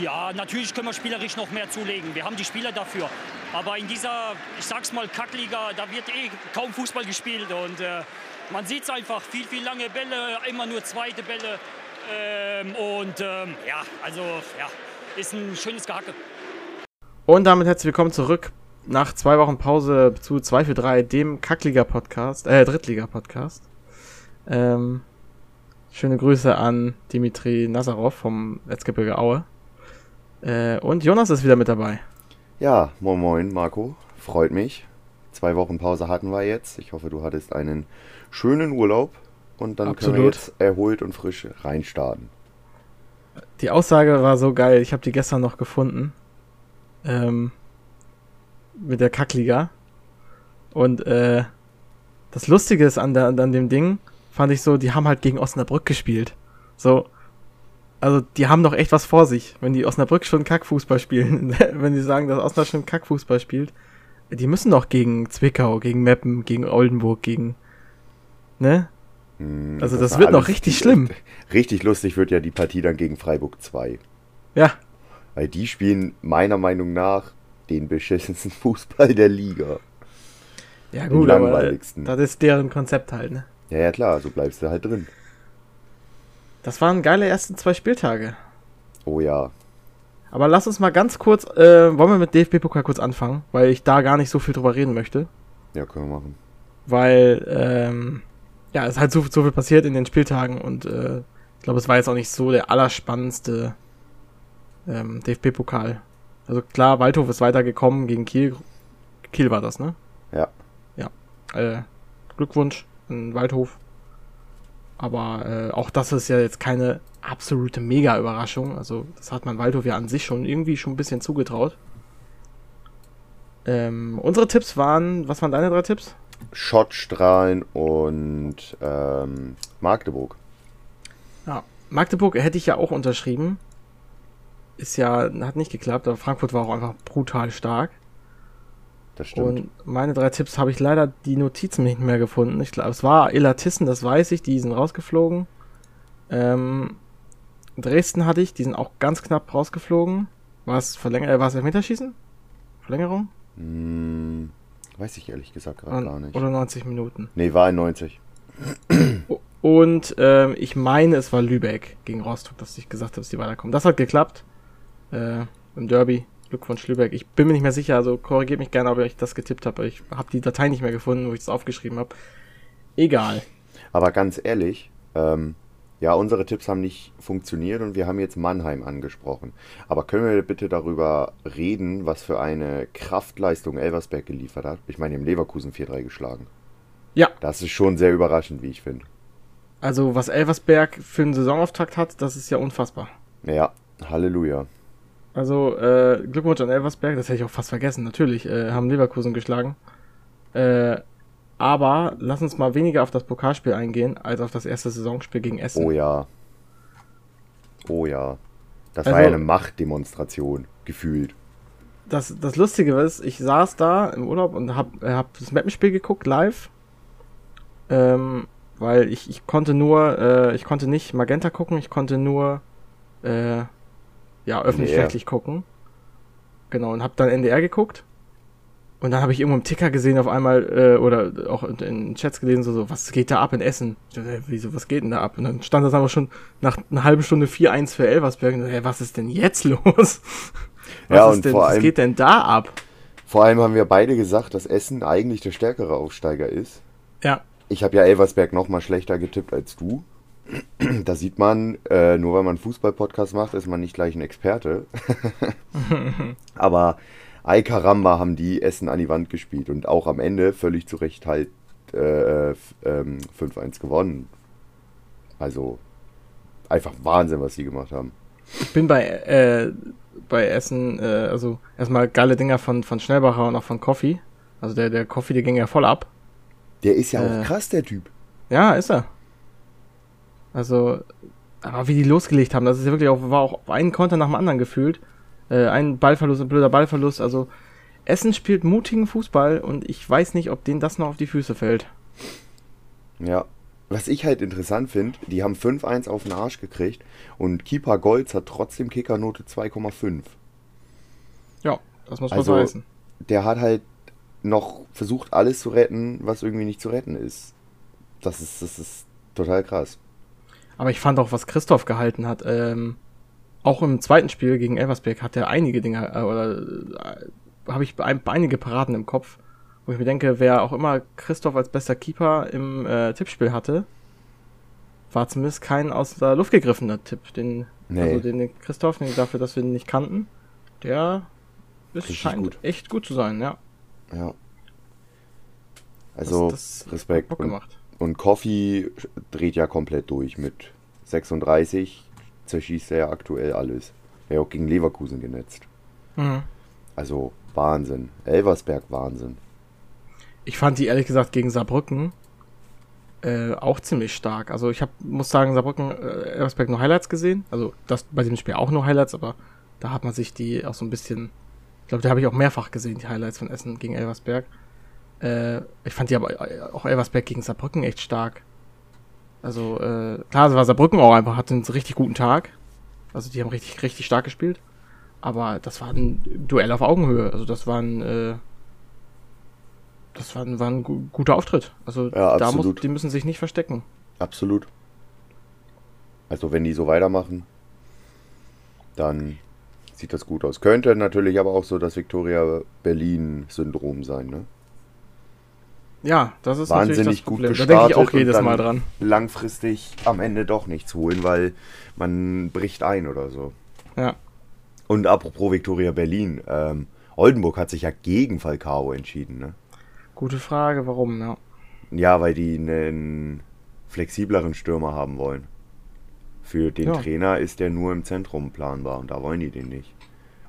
Ja, natürlich können wir spielerisch noch mehr zulegen. Wir haben die Spieler dafür. Aber in dieser, ich sag's mal, Kackliga, da wird eh kaum Fußball gespielt. Und äh, man sieht es einfach, viel, viel lange Bälle, immer nur zweite Bälle. Ähm, und ähm, ja, also ja, ist ein schönes Gehacke. Und damit herzlich willkommen zurück nach zwei Wochen Pause zu 2 für 3, dem Kackliga-Podcast, äh, Drittliga-Podcast. Ähm, schöne Grüße an Dimitri Nazarov vom Erzgebirge Aue. Äh, und Jonas ist wieder mit dabei. Ja, moin moin, Marco. Freut mich. Zwei Wochen Pause hatten wir jetzt. Ich hoffe, du hattest einen schönen Urlaub und dann Absolut. können wir jetzt erholt und frisch reinstarten. Die Aussage war so geil, ich habe die gestern noch gefunden. Ähm, mit der Kackliga. Und äh, das Lustige ist an, der, an dem Ding, fand ich so, die haben halt gegen Osnabrück gespielt. So, also die haben doch echt was vor sich, wenn die Osnabrück schon Kackfußball spielen. wenn die sagen, dass Osnabrück schon Kackfußball spielt, die müssen doch gegen Zwickau, gegen Meppen, gegen Oldenburg, gegen, ne? Hm, Also das war wird noch richtig schlimm. Richtig lustig wird ja die Partie dann gegen Freiburg 2. Ja, Weil die spielen meiner Meinung nach den beschissensten Fußball der Liga. ja Den gut, aber langweiligsten. das ist deren Konzept halt, ne? Ja, ja klar, so bleibst du halt drin. Das waren geile ersten zwei Spieltage. Oh ja. Aber lass uns mal ganz kurz, äh, wollen wir mit DFB-Pokal kurz anfangen, weil ich da gar nicht so viel drüber reden möchte. Ja, können wir machen. Weil, ähm, ja, es ist halt so, so viel passiert in den Spieltagen und äh, ich glaube, es war jetzt auch nicht so der allerspannendste ähm, DFB-Pokal. Also klar, Waldhof ist weitergekommen gegen Kiel. Kiel war das, ne? Ja. Ja. Äh, Glückwunsch an Waldhof. Aber äh, auch das ist ja jetzt keine absolute Mega-Überraschung. Also das hat man Waldhof ja an sich schon irgendwie schon ein bisschen zugetraut. Ähm, unsere Tipps waren, was waren deine drei Tipps? Schottstrahlen und ähm, Magdeburg. Ja, Magdeburg hätte ich ja auch unterschrieben. Ist ja, hat nicht geklappt, aber Frankfurt war auch einfach brutal stark. Das stimmt. Und meine drei Tipps habe ich leider die Notizen nicht mehr gefunden. Ich glaube, es war Elatissen, das weiß ich, die sind rausgeflogen. Ähm, Dresden hatte ich, die sind auch ganz knapp rausgeflogen. War es Verlänger äh, war es Elfmeterschießen? Verlängerung? Hm, weiß ich ehrlich gesagt gerade gar nicht. Oder 90 Minuten. Nee, war in 90. Und ähm, ich meine, es war Lübeck gegen Rostock, dass ich gesagt habe, dass die weiterkommen. Das hat geklappt. Äh, Im Derby. Glückwunsch Lübeck. Ich bin mir nicht mehr sicher, also korrigiert mich gerne, ob ich das getippt habe. Ich habe die Datei nicht mehr gefunden, wo ich das aufgeschrieben habe. Egal. Aber ganz ehrlich, ähm, ja, unsere Tipps haben nicht funktioniert und wir haben jetzt Mannheim angesprochen. Aber können wir bitte darüber reden, was für eine Kraftleistung Elversberg geliefert hat? Ich meine, haben Leverkusen 4-3 geschlagen. Ja, Das ist schon sehr überraschend, wie ich finde. also was Elversberg für einen Saisonauftakt hat, das ist ja unfassbar. Ja, Halleluja. Also äh, Glückwunsch an Elversberg, das hätte ich auch fast vergessen. Natürlich äh, haben Leverkusen geschlagen. Äh, aber lass uns mal weniger auf das Pokalspiel eingehen, als auf das erste Saisonspiel gegen Essen. Oh ja. Oh ja. Das Also- war ja eine Machtdemonstration, gefühlt. das, das Lustige ist, ich saß da im Urlaub und hab, äh, hab das Mappenspiel geguckt live. Ähm, weil ich, ich konnte nur, äh, ich konnte nicht Magenta gucken, ich konnte nur, äh, ja, öffentlich-rechtlich gucken. Genau, und hab dann NDR geguckt. Und dann habe ich irgendwo im Ticker gesehen auf einmal, äh, oder auch in, in Chats gelesen, so, so, was geht da ab in Essen? Ich dachte, hä, wieso, was geht denn da ab? Und dann stand das aber schon nach einer halben Stunde 4-1 für Elversberg. Und, dachte, hä, was ist denn jetzt los? Was, Ja, ist und denn, vor was allem- geht denn da ab? Vor allem haben wir beide gesagt, dass Essen eigentlich der stärkere Aufsteiger ist. Ja, Ich habe ja Elversberg noch mal schlechter getippt als du. Da sieht man, äh, nur weil man einen Fußball-Podcast macht, ist man nicht gleich ein Experte. Aber Ay Caramba haben die Essen an die Wand gespielt und auch am Ende völlig zu Recht halt äh, ähm, 5-1 gewonnen. Also einfach Wahnsinn, was sie gemacht haben. ich bin bei, äh, bei Essen, äh, also erstmal geile Dinger von, von Schnellbacher und auch von Coffee. Also der, der Coffee, der ging ja voll ab. Der ist ja Äh. auch krass, der Typ. Ja, ist er. Also, aber wie die losgelegt haben, das ist ja wirklich auch, war auch ein Konter nach dem anderen gefühlt. Äh, ein Ballverlust, ein blöder Ballverlust. Also, Essen spielt mutigen Fußball und ich weiß nicht, ob denen das noch auf die Füße fällt. Ja. was ich halt interessant finde, die haben 5-1 auf den Arsch gekriegt und Keeper Golds hat trotzdem Kickernote 2,5. Ja, das muss man Also, so heißen. Der hat halt noch versucht, alles zu retten, was irgendwie nicht zu retten ist. Das ist, das ist total krass. Aber ich fand auch, was Christoph gehalten hat, ähm, auch im zweiten Spiel gegen Elversberg hat er einige Dinge, äh, oder äh, habe ich ein, einige Paraden im Kopf, wo ich mir denke, wer auch immer Christoph als bester Keeper im äh, Tippspiel hatte, war zumindest kein aus der Luft gegriffener Tipp. Den, Nee. Also den, Christoph, den, dafür, dass wir ihn nicht kannten, der ist, Richtig scheint gut. echt gut zu sein, ja. Ja. Also, das, das Respekt. Bock Und, gemacht. Und Coffee dreht ja komplett durch mit 36. Zerschießt er ja aktuell alles. Er hat auch gegen Leverkusen genetzt. Mhm. Also, Wahnsinn. Elversberg, Wahnsinn. Ich fand die ehrlich gesagt gegen Saarbrücken äh, auch ziemlich stark. Also ich hab, muss sagen, Saarbrücken, äh, Elversberg nur Highlights gesehen. Also das bei diesem Spiel auch nur Highlights, aber da hat man sich die auch so ein bisschen. Ich glaube, da habe ich auch mehrfach gesehen, die Highlights von Essen gegen Elversberg. Äh, ich fand die aber äh, auch Elversberg gegen Saarbrücken echt stark. Also, äh, klar, war Saarbrücken auch einfach, hatte einen richtig guten Tag. Also die haben richtig, richtig stark gespielt. Aber das war ein Duell auf Augenhöhe. Also das war ein, äh, das war ein, war ein gu- guter Auftritt. Also Ja, da muss, die müssen sich nicht verstecken. Absolut. Also, wenn die so weitermachen, dann sieht das gut aus. Könnte natürlich aber auch so das Victoria Berlin-Syndrom sein, ne? Ja, das ist natürlich das Wahnsinnig gut Problem. Da gestartet. denke ich auch jedes Mal dran. Langfristig am Ende doch nichts holen, weil man bricht ein oder so. Ja. Und apropos Victoria Berlin, ähm, Oldenburg hat sich ja gegen Falcao entschieden, ne? Gute Frage, warum, ja. Ja, weil die einen flexibleren Stürmer haben wollen. Für den Ja. Trainer ist der nur im Zentrum planbar und da wollen die den nicht.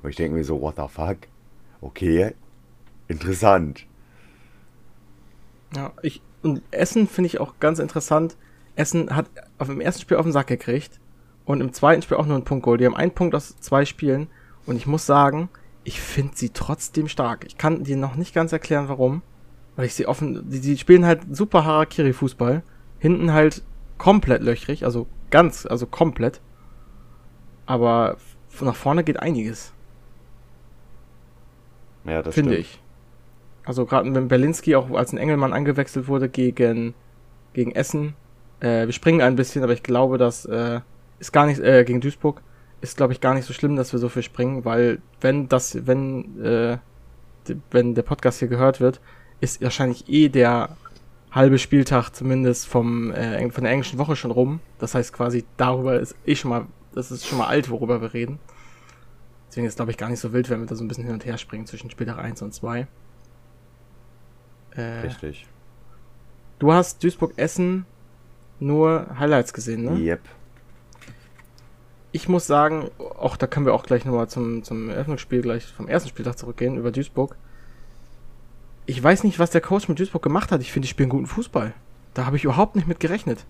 Und ich denke mir so, what the fuck? Okay, interessant. Ja, ich, und Essen finde ich auch ganz interessant. Essen hat auf dem ersten Spiel auf den Sack gekriegt und im zweiten Spiel auch nur einen Punkt geholt. Die haben einen Punkt aus zwei Spielen und ich muss sagen, ich finde sie trotzdem stark. Ich kann dir noch nicht ganz erklären, warum. Weil ich sie offen, die, die spielen halt super Harakiri-Fußball. Hinten halt komplett löchrig, also ganz, also komplett. Aber nach vorne geht einiges. Ja, das finde stimmt. ich. Also gerade wenn Berlinski auch als ein Engelmann angewechselt wurde gegen, gegen Essen. Äh, wir springen ein bisschen, aber ich glaube, das äh, ist gar nicht, äh, gegen Duisburg, ist glaube ich gar nicht so schlimm, dass wir so viel springen, weil wenn das, wenn, äh, wenn der Podcast hier gehört wird, ist wahrscheinlich eh der halbe Spieltag zumindest vom, äh, von der englischen Woche schon rum. Das heißt quasi darüber ist eh schon mal, das ist schon mal alt, worüber wir reden. Deswegen ist glaube ich gar nicht so wild, wenn wir da so ein bisschen hin und her springen zwischen Spieltag 1 und 2. Äh, Richtig. du hast Duisburg-Essen nur Highlights gesehen, ne? Yep. Ich muss sagen, auch da können wir auch gleich nochmal zum, zum Eröffnungsspiel gleich vom ersten Spieltag zurückgehen über Duisburg. Ich weiß nicht, was der Coach mit Duisburg gemacht hat. Ich finde, die spielen guten Fußball. Da habe ich überhaupt nicht mit gerechnet.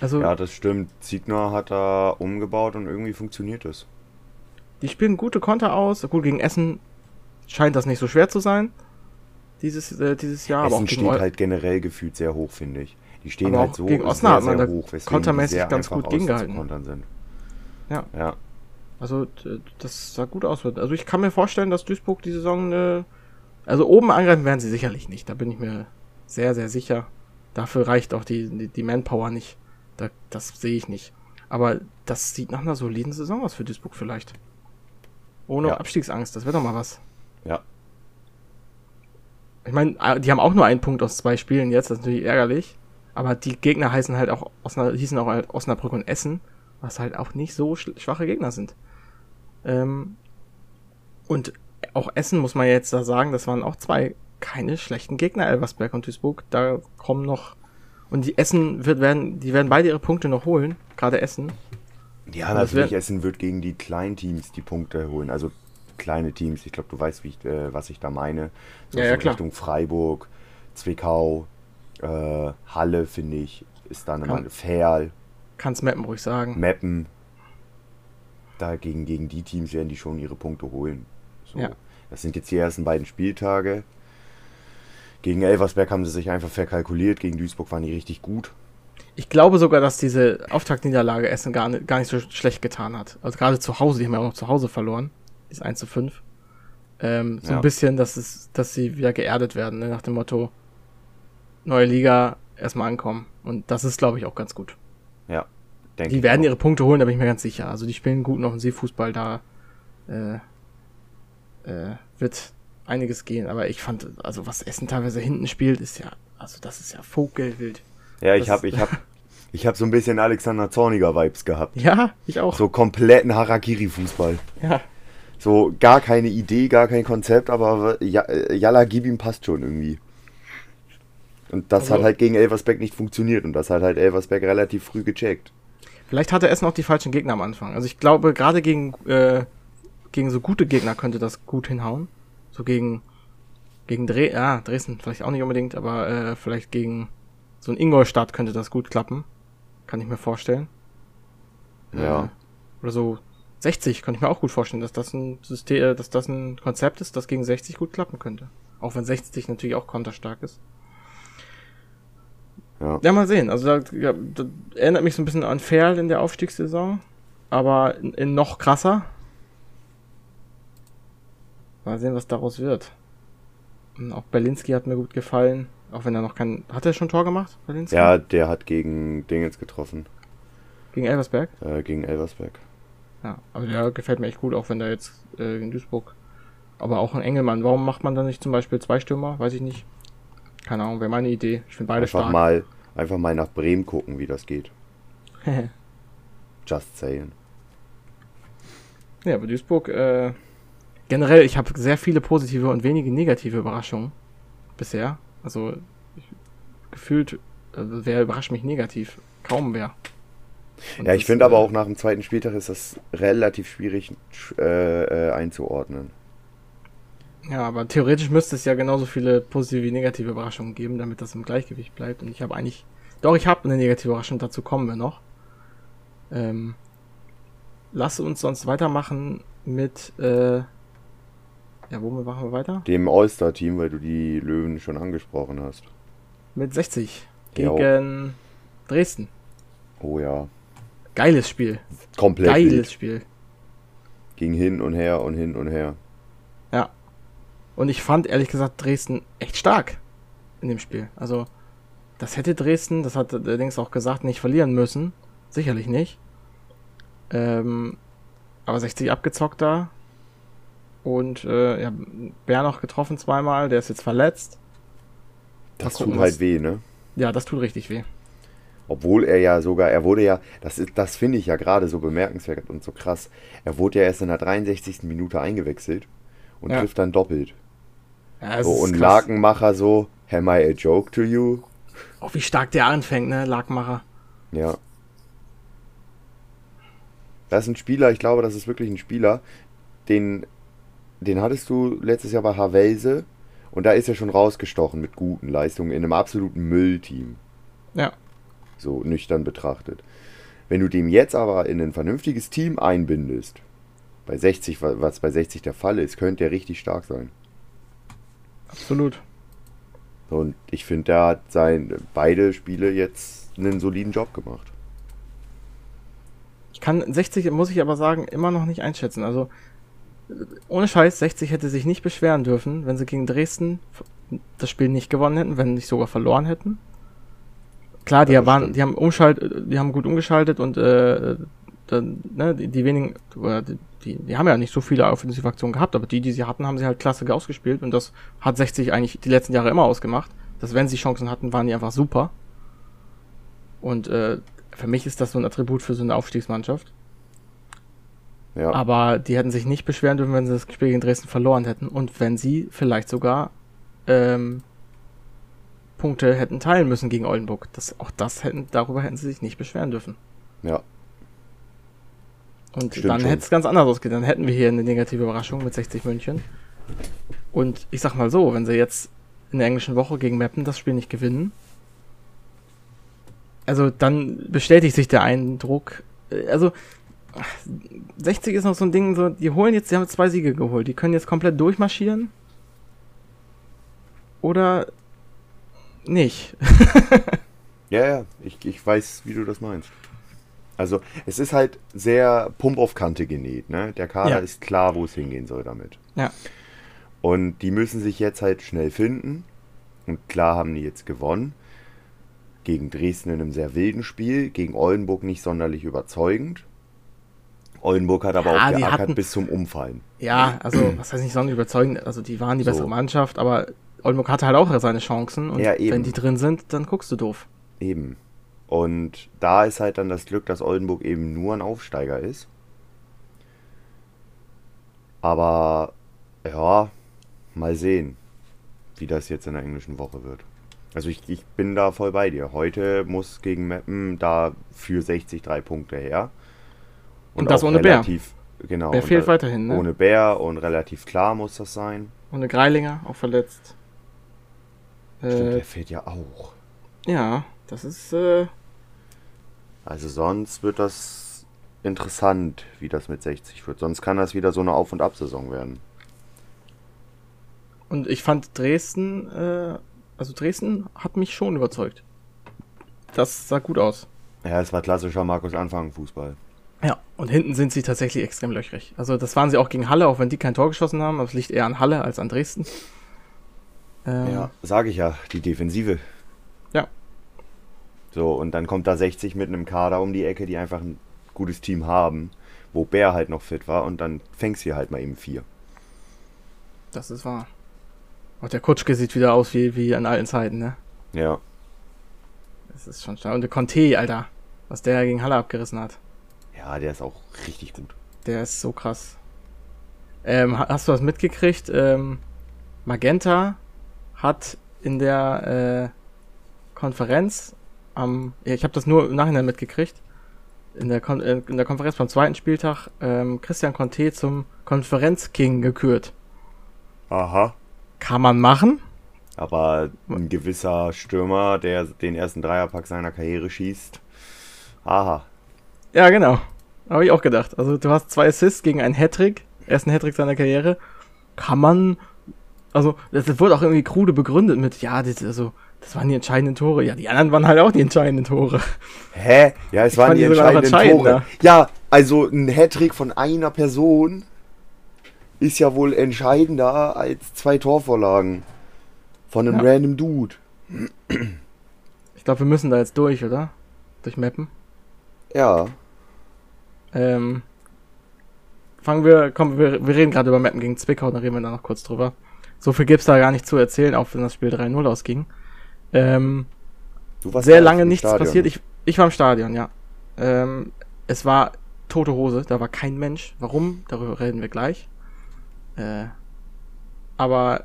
Also, Ja, das stimmt. Ziegner hat da umgebaut und irgendwie funktioniert es. die spielen gute Konter aus. Gut, gegen Essen scheint das nicht so schwer zu sein. Dieses, äh, dieses Jahr. aber auch Essen steht Eu- halt generell gefühlt sehr hoch, finde ich. Die stehen halt so gegen sehr, Osnabrück sehr da hoch, weswegen kontermäßig sehr ganz gut gegengehalten. sind. Ja. Ja, Also, das sah gut aus. Also, ich kann mir vorstellen, dass Duisburg die Saison, äh, also oben angreifen werden sie sicherlich nicht. Da bin ich mir sehr, sehr sicher. Dafür reicht auch die, die, die Manpower nicht. Da, das sehe ich nicht. Aber das sieht nach einer soliden Saison aus für Duisburg vielleicht. Ohne Ja. Abstiegsangst, das wäre doch mal was. ja. Ich meine, äh, die haben auch nur einen Punkt aus zwei Spielen jetzt, das ist natürlich ärgerlich. Aber die Gegner heißen halt auch, Osna, hießen auch halt Osnabrück und Essen, was halt auch nicht so sch schwache Gegner sind. Ähm, und auch Essen muss man jetzt da sagen, das waren auch zwei keine schlechten Gegner, Elversberg und Duisburg. Da kommen noch. Und die Essen wird, werden, die werden beide ihre Punkte noch holen, gerade Essen. Ja, natürlich, Essen wird gegen die kleinen Teams die Punkte holen. Also kleine Teams, ich glaube, du weißt, ich, äh, was ich da meine. So, Ja, ja, klar. Richtung Freiburg, Zwickau, äh, Halle, finde ich, ist dann Kann- immer Ferl, Kannst Mappen ruhig sagen. Meppen. Dagegen gegen die Teams werden die schon ihre Punkte holen. So. Ja. Das sind jetzt die ersten beiden Spieltage. Gegen Elversberg haben sie sich einfach verkalkuliert, gegen Duisburg waren die richtig gut. Ich glaube sogar, dass diese Auftaktniederlage Essen gar nicht, gar nicht so schlecht getan hat. Also gerade zu Hause, die haben ja auch noch zu Hause verloren. Ist 1 zu 5. Ähm, so Ja. ein bisschen, dass, es, dass sie wieder geerdet werden, ne? nach dem Motto, neue Liga, erstmal ankommen. Und das ist, glaube ich, auch ganz gut. Ja, denke Die werden auch. ihre Punkte holen, da bin ich mir ganz sicher. Also die spielen guten Offensivfußball, da äh, äh, wird einiges gehen. Aber ich fand, also was Essen teilweise hinten spielt, ist ja, also das ist ja vogelwild. Ja, ich habe ich hab, ich hab so ein bisschen Alexander Zorniger Vibes gehabt. Ja, ich auch. So kompletten Harakiri-Fußball. Ja, So gar keine Idee, gar kein Konzept, aber äh, Jalla Gibim passt schon irgendwie. Und das Also- hat halt gegen Elversberg nicht funktioniert und das hat halt Elversberg relativ früh gecheckt. Vielleicht hatte Essen auch die falschen Gegner am Anfang. Also ich glaube, gerade gegen, äh, gegen so gute Gegner könnte das gut hinhauen. So gegen, gegen Dre ja, Dresden vielleicht auch nicht unbedingt, aber äh, vielleicht gegen so ein Ingolstadt könnte das gut klappen. Kann ich mir vorstellen. Ja. Äh, oder so 60 könnte ich mir auch gut vorstellen, dass das ein System, äh, dass das ein Konzept ist, das gegen 60 gut klappen könnte. Auch wenn 60 natürlich auch konterstark ist. Ja. Ja, mal sehen. Also da, ja, das erinnert mich so ein bisschen an Ferl in der Aufstiegssaison, aber in, in noch krasser. Mal sehen, was daraus wird. Und auch Berlinski hat mir gut gefallen, auch wenn er noch kein. Hat er schon ein Tor gemacht, Berlinski? Ja, der hat gegen Dingens getroffen, Gegen Elversberg? äh, gegen Elversberg. Ja, aber der gefällt mir echt gut, auch wenn der jetzt äh, in Duisburg. Aber auch ein Engelmann. Warum macht man da nicht zum Beispiel zwei Stürmer? Weiß ich nicht. Keine Ahnung, wäre meine Idee. Ich finde beide Einfach stark. mal, einfach mal nach Bremen gucken, wie das geht. Just saying. Ja, aber Duisburg, äh, generell, ich habe sehr viele positive und wenige negative Überraschungen bisher. Also, ich, gefühlt, also, wer überrascht mich negativ? Kaum wer. Und Ja, ich finde aber äh, auch nach dem zweiten Spieltag ist das relativ schwierig äh, äh, einzuordnen. Ja, aber theoretisch müsste es ja genauso viele positive wie negative Überraschungen geben, damit das im Gleichgewicht bleibt. Und ich habe eigentlich, doch, ich habe eine negative Überraschung, dazu kommen wir noch. Ähm, lass uns sonst weitermachen mit, äh, ja, wo machen wir weiter? Dem All-Star-Team, weil du die Löwen schon angesprochen hast. Mit 60 Jo. gegen Dresden. Oh ja. Geiles Spiel. Komplett. Geiles wild. Spiel. Ging hin und her und hin und her. Ja. Und ich fand ehrlich gesagt Dresden echt stark in dem Spiel. Also, das hätte Dresden, das hat allerdings auch gesagt, nicht verlieren müssen. Sicherlich nicht. Ähm, aber 60 abgezockt da. Und äh, ja, Bär noch getroffen zweimal, der ist jetzt verletzt. Das gucken, tut was- halt weh, ne? Ja, das tut richtig weh. Obwohl er ja sogar, er wurde ja, das ist, das finde ich ja gerade so bemerkenswert und so krass. Er wurde ja erst in der 63. Minute eingewechselt und Ja. trifft dann doppelt. Ja, So, und krass. Lakenmacher so, am I a joke to you? Auch wie stark der anfängt, ne, Lakenmacher. Ja. Das ist ein Spieler, ich glaube, das ist wirklich ein Spieler, den, den hattest du letztes Jahr bei Havelse und da ist er schon rausgestochen mit guten Leistungen in einem absoluten Müllteam, Ja. So nüchtern betrachtet. Wenn du dem jetzt aber in ein vernünftiges Team einbindest, bei 60, wa- was bei 60 der Fall ist, könnte er richtig stark sein. Absolut. Und ich finde, der hat sein, beide Spiele jetzt einen soliden Job gemacht. Ich kann 60, muss ich aber sagen, immer noch nicht einschätzen. Also, ohne Scheiß, 60 hätte sich nicht beschweren dürfen, wenn sie gegen Dresden das Spiel nicht gewonnen hätten, wenn nicht sogar verloren hätten. Klar, die waren, stimmt. die haben umschalt, die haben gut umgeschaltet und äh, dann, ne, die, die wenigen, oder die, die, die haben ja nicht so viele Offensivaktionen gehabt, aber die, die sie hatten, haben sie halt klasse ausgespielt und das hat 60 eigentlich die letzten Jahre immer ausgemacht. Dass wenn sie Chancen hatten, waren die einfach super. Und äh, für mich ist das so ein Attribut für so eine Aufstiegsmannschaft. Ja. Aber die hätten sich nicht beschweren dürfen, wenn sie das Spiel gegen Dresden verloren hätten und wenn sie vielleicht sogar ähm, Punkte hätten teilen müssen gegen Oldenburg. Das, auch das hätten, darüber hätten sie sich nicht beschweren dürfen. ja. Und Stimmt dann hätte es ganz anders ausgeht. Dann hätten wir hier eine negative Überraschung mit 60 München. Und ich sag mal so, wenn sie jetzt in der englischen Woche gegen Meppen das Spiel nicht gewinnen, also dann bestätigt sich der Eindruck, äh, also 60 ist noch so ein Ding, so, die holen jetzt, die haben jetzt zwei Siege geholt, die können jetzt komplett durchmarschieren. Oder nicht. Ja, ja, ich, ich weiß, wie du das meinst. Also, es ist halt sehr Pump auf Kante genäht, ne? Der Kader Ja. ist klar, wo es hingehen soll damit. Ja. Und die müssen sich jetzt halt schnell finden. Und klar haben die jetzt gewonnen. Gegen Dresden in einem sehr wilden Spiel. Gegen Oldenburg nicht sonderlich überzeugend. Oldenburg hat aber Ja, auch die geackert hatten- bis zum Umfallen. Ja, also, was heißt nicht sonderlich überzeugend, also die waren die So. bessere Mannschaft, aber Oldenburg hatte halt auch seine Chancen und Ja, eben. wenn die drin sind, dann guckst du doof. Eben. Und da ist halt dann das Glück, dass Oldenburg eben nur ein Aufsteiger ist. Aber ja, mal sehen, wie das jetzt in der englischen Woche wird. Also ich, ich bin da voll bei dir. Heute muss gegen Meppen da für 60 drei Punkte her. Und das ohne Bär. relativ, Genau. Bär fehlt da- weiterhin, ne? Ohne Bär und relativ klar muss das sein. Ohne Greilinger, auch verletzt. Stimmt, Äh, der fehlt ja auch. ja, das ist, äh, Also sonst wird das interessant, wie das mit 60 wird. Sonst kann das wieder so eine Auf- und Ab-Saison werden. und ich fand Dresden, äh, also Dresden hat mich schon überzeugt. Das sah gut aus. Ja, es war klassischer Markus Anfang Fußball. Ja, und hinten sind sie tatsächlich extrem löchrig. Also das waren sie auch gegen Halle, auch wenn die kein Tor geschossen haben. aber es liegt eher an Halle als an Dresden. Ähm, Ja, sage ich ja, die Defensive. Ja. So, und dann kommt da 60 mit einem Kader um die Ecke, die einfach ein gutes Team haben, wo Bär halt noch fit war und dann fängst du halt mal eben vier. Das ist wahr. Und der Kutschke sieht wieder aus wie, wie in alten Zeiten, ne? Ja, Das ist schon stark. Und der Conte, Alter, was der gegen Halle abgerissen hat. Ja, der ist auch richtig gut. Der ist so krass. Ähm, ha- hast du das mitgekriegt? Ähm, Magenta hat in der äh, Konferenz am, ja, ich habe das nur im Nachhinein mitgekriegt, in der, Kon äh, in der Konferenz beim zweiten Spieltag ähm, Christian Conte zum Konferenzking gekürt. Aha. Kann man machen? Aber ein gewisser Stürmer, der den ersten Dreierpack seiner Karriere schießt. Aha. Ja, genau. Habe ich auch gedacht. Also du hast zwei Assists gegen einen Hattrick, ersten Hattrick seiner Karriere. Kann man, also das wurde auch irgendwie krude begründet mit, ja, das, also, das waren die entscheidenden Tore. Ja, die anderen waren halt auch die entscheidenden Tore. Hä? Ja, es Ich waren die entscheidenden Tore. Ja, also ein Hattrick von einer Person ist ja wohl entscheidender als zwei Torvorlagen von einem Ja. random Dude. Ich glaube, wir müssen da jetzt durch, oder? Durch Mappen. Ja, Ähm, fangen wir, komm, wir, wir reden gerade über Mappen gegen Zwickau, dann reden wir da noch kurz drüber. So viel gibt's da gar nicht zu erzählen, auch wenn das Spiel 3-0 ausging. Ähm, sehr lange nichts Stadion. passiert. Ich, ich war im Stadion, ja. Ähm, es war tote Hose, da war kein Mensch. Warum? Darüber reden wir gleich. Äh, aber,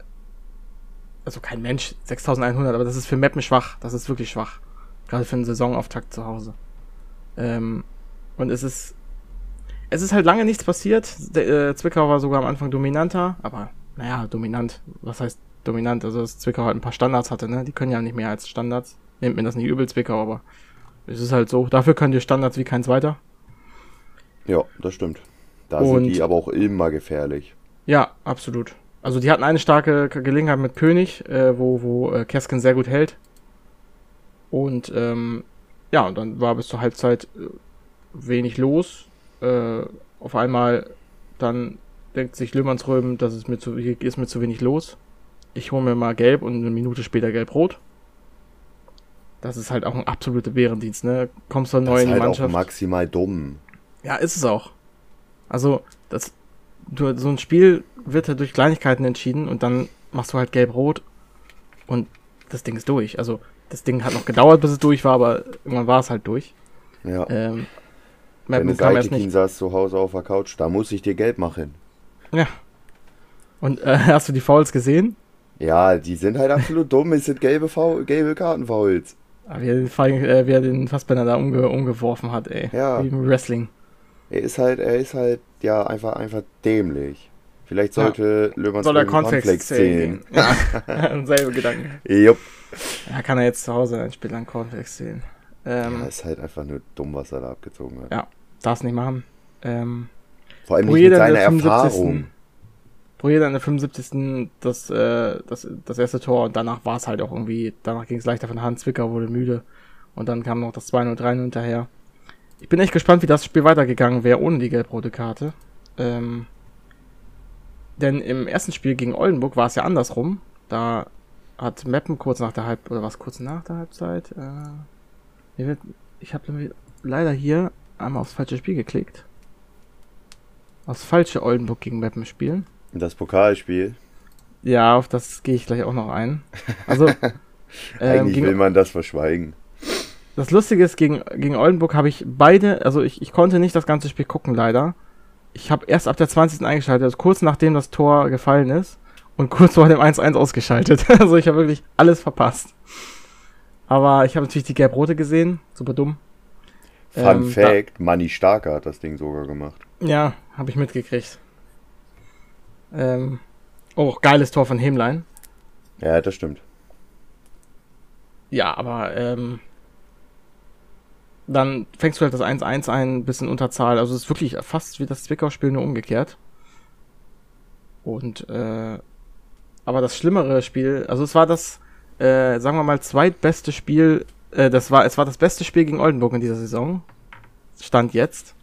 also kein Mensch, 6100, aber das ist für Mappen schwach. Das ist wirklich schwach. Gerade für einen Saisonauftakt zu Hause. Ähm, und es ist, es ist halt lange nichts passiert. Der, äh, Zwickau war sogar am Anfang dominanter, aber naja, dominant. Was heißt dominant? Also, dass Zwickau halt ein paar Standards hatte, ne? Die können ja nicht mehr als Standards. Nehmt mir das nicht übel, Zwickau, aber es ist halt so. Dafür können die Standards wie keins weiter. Ja, das stimmt. Da Und- sind die aber auch immer gefährlich. Ja, absolut. Also die hatten eine starke Gelegenheit mit König, äh, wo, wo äh, Kesken sehr gut hält. Und ähm, ja, und dann war bis zur Halbzeit äh, wenig los. Äh, auf einmal dann denkt sich Löhmannsröben, das ist mir zu, hier ist mir zu wenig los. Ich hole mir mal gelb und eine Minute später gelb-rot. Das ist halt auch ein absoluter Bärendienst, ne? Kommst du neu Das in ist die halt auch Mannschaft. maximal dumm. Ja, ist es auch. Also, das, du, so ein Spiel wird halt durch Kleinigkeiten entschieden und dann machst du halt gelb-rot und das Ding ist durch. Also, das Ding hat noch gedauert, bis es durch war, aber irgendwann war es halt durch. Ja. Ähm, Mappen kam erst Seitekin nicht. saß zu Hause auf der Couch, da muss ich dir gelb machen. Ja. Und äh, hast du die Fouls gesehen? Ja, die sind halt absolut dumm. Es sind gelbe, Foul, gelbe Kartenfouls. Ah, Wie er, den Fall- äh, wie er den Fassbender da umge umgeworfen hat, ey. Ja. Wie im Wrestling. Er ist halt, er ist halt, ja, einfach, einfach dämlich. Vielleicht Ja. sollte Löwans Soll er Röben Cornflakes zählen? Ja, selbe Gedanken. Jupp. Ja, kann er jetzt zu Hause ein Spiel lang Cornflakes zählen. Ähm, Ja, ist halt einfach nur dumm, was er da abgezogen hat. Ja. Darf's nicht machen. Ähm, Vor allem nicht mit seiner der 75. Erfahrung. Brujeda in der 75. Das, äh, das, das erste Tor und danach war es halt auch irgendwie, danach ging es leichter von Hand, Zwicker wurde müde und dann kam noch das 2-0, 3-0 hinterher. Ich bin echt gespannt, wie das Spiel weitergegangen wäre ohne die gelb-rote Karte. Ähm, denn im ersten Spiel gegen Oldenburg war es ja andersrum. Da hat Meppen kurz nach der Halb oder was kurz nach der Halbzeit. Äh, ich habe leider hier einmal aufs falsche Spiel geklickt. Aufs falsche Oldenburg gegen Meppen spielen. Das Pokalspiel. Ja, auf das gehe ich gleich auch noch ein. Also ähm, eigentlich will man das verschweigen. Das Lustige ist, gegen, gegen Oldenburg habe ich beide, also ich, ich konnte nicht das ganze Spiel gucken, leider. Ich habe erst ab der 20. eingeschaltet, also kurz nachdem das Tor gefallen ist und kurz vor dem 1-1 ausgeschaltet. Also ich habe wirklich alles verpasst. Aber ich habe natürlich die Gelb-Rote gesehen, super dumm. Fun ähm, Fact, da, Manni Starker hat das Ding sogar gemacht. Ja, habe ich mitgekriegt. Ähm, oh, geiles Tor von Hemlein. Ja, das stimmt. Ja, aber ähm, dann fängst du halt das 1-1 ein, bisschen Unterzahl. Also es ist wirklich fast wie das Zwickau-Spiel nur umgekehrt. Und, äh, aber das schlimmere Spiel, also es war das, äh, sagen wir mal, zweitbeste Spiel, äh, das war, es war das beste Spiel gegen Oldenburg in dieser Saison. Stand jetzt.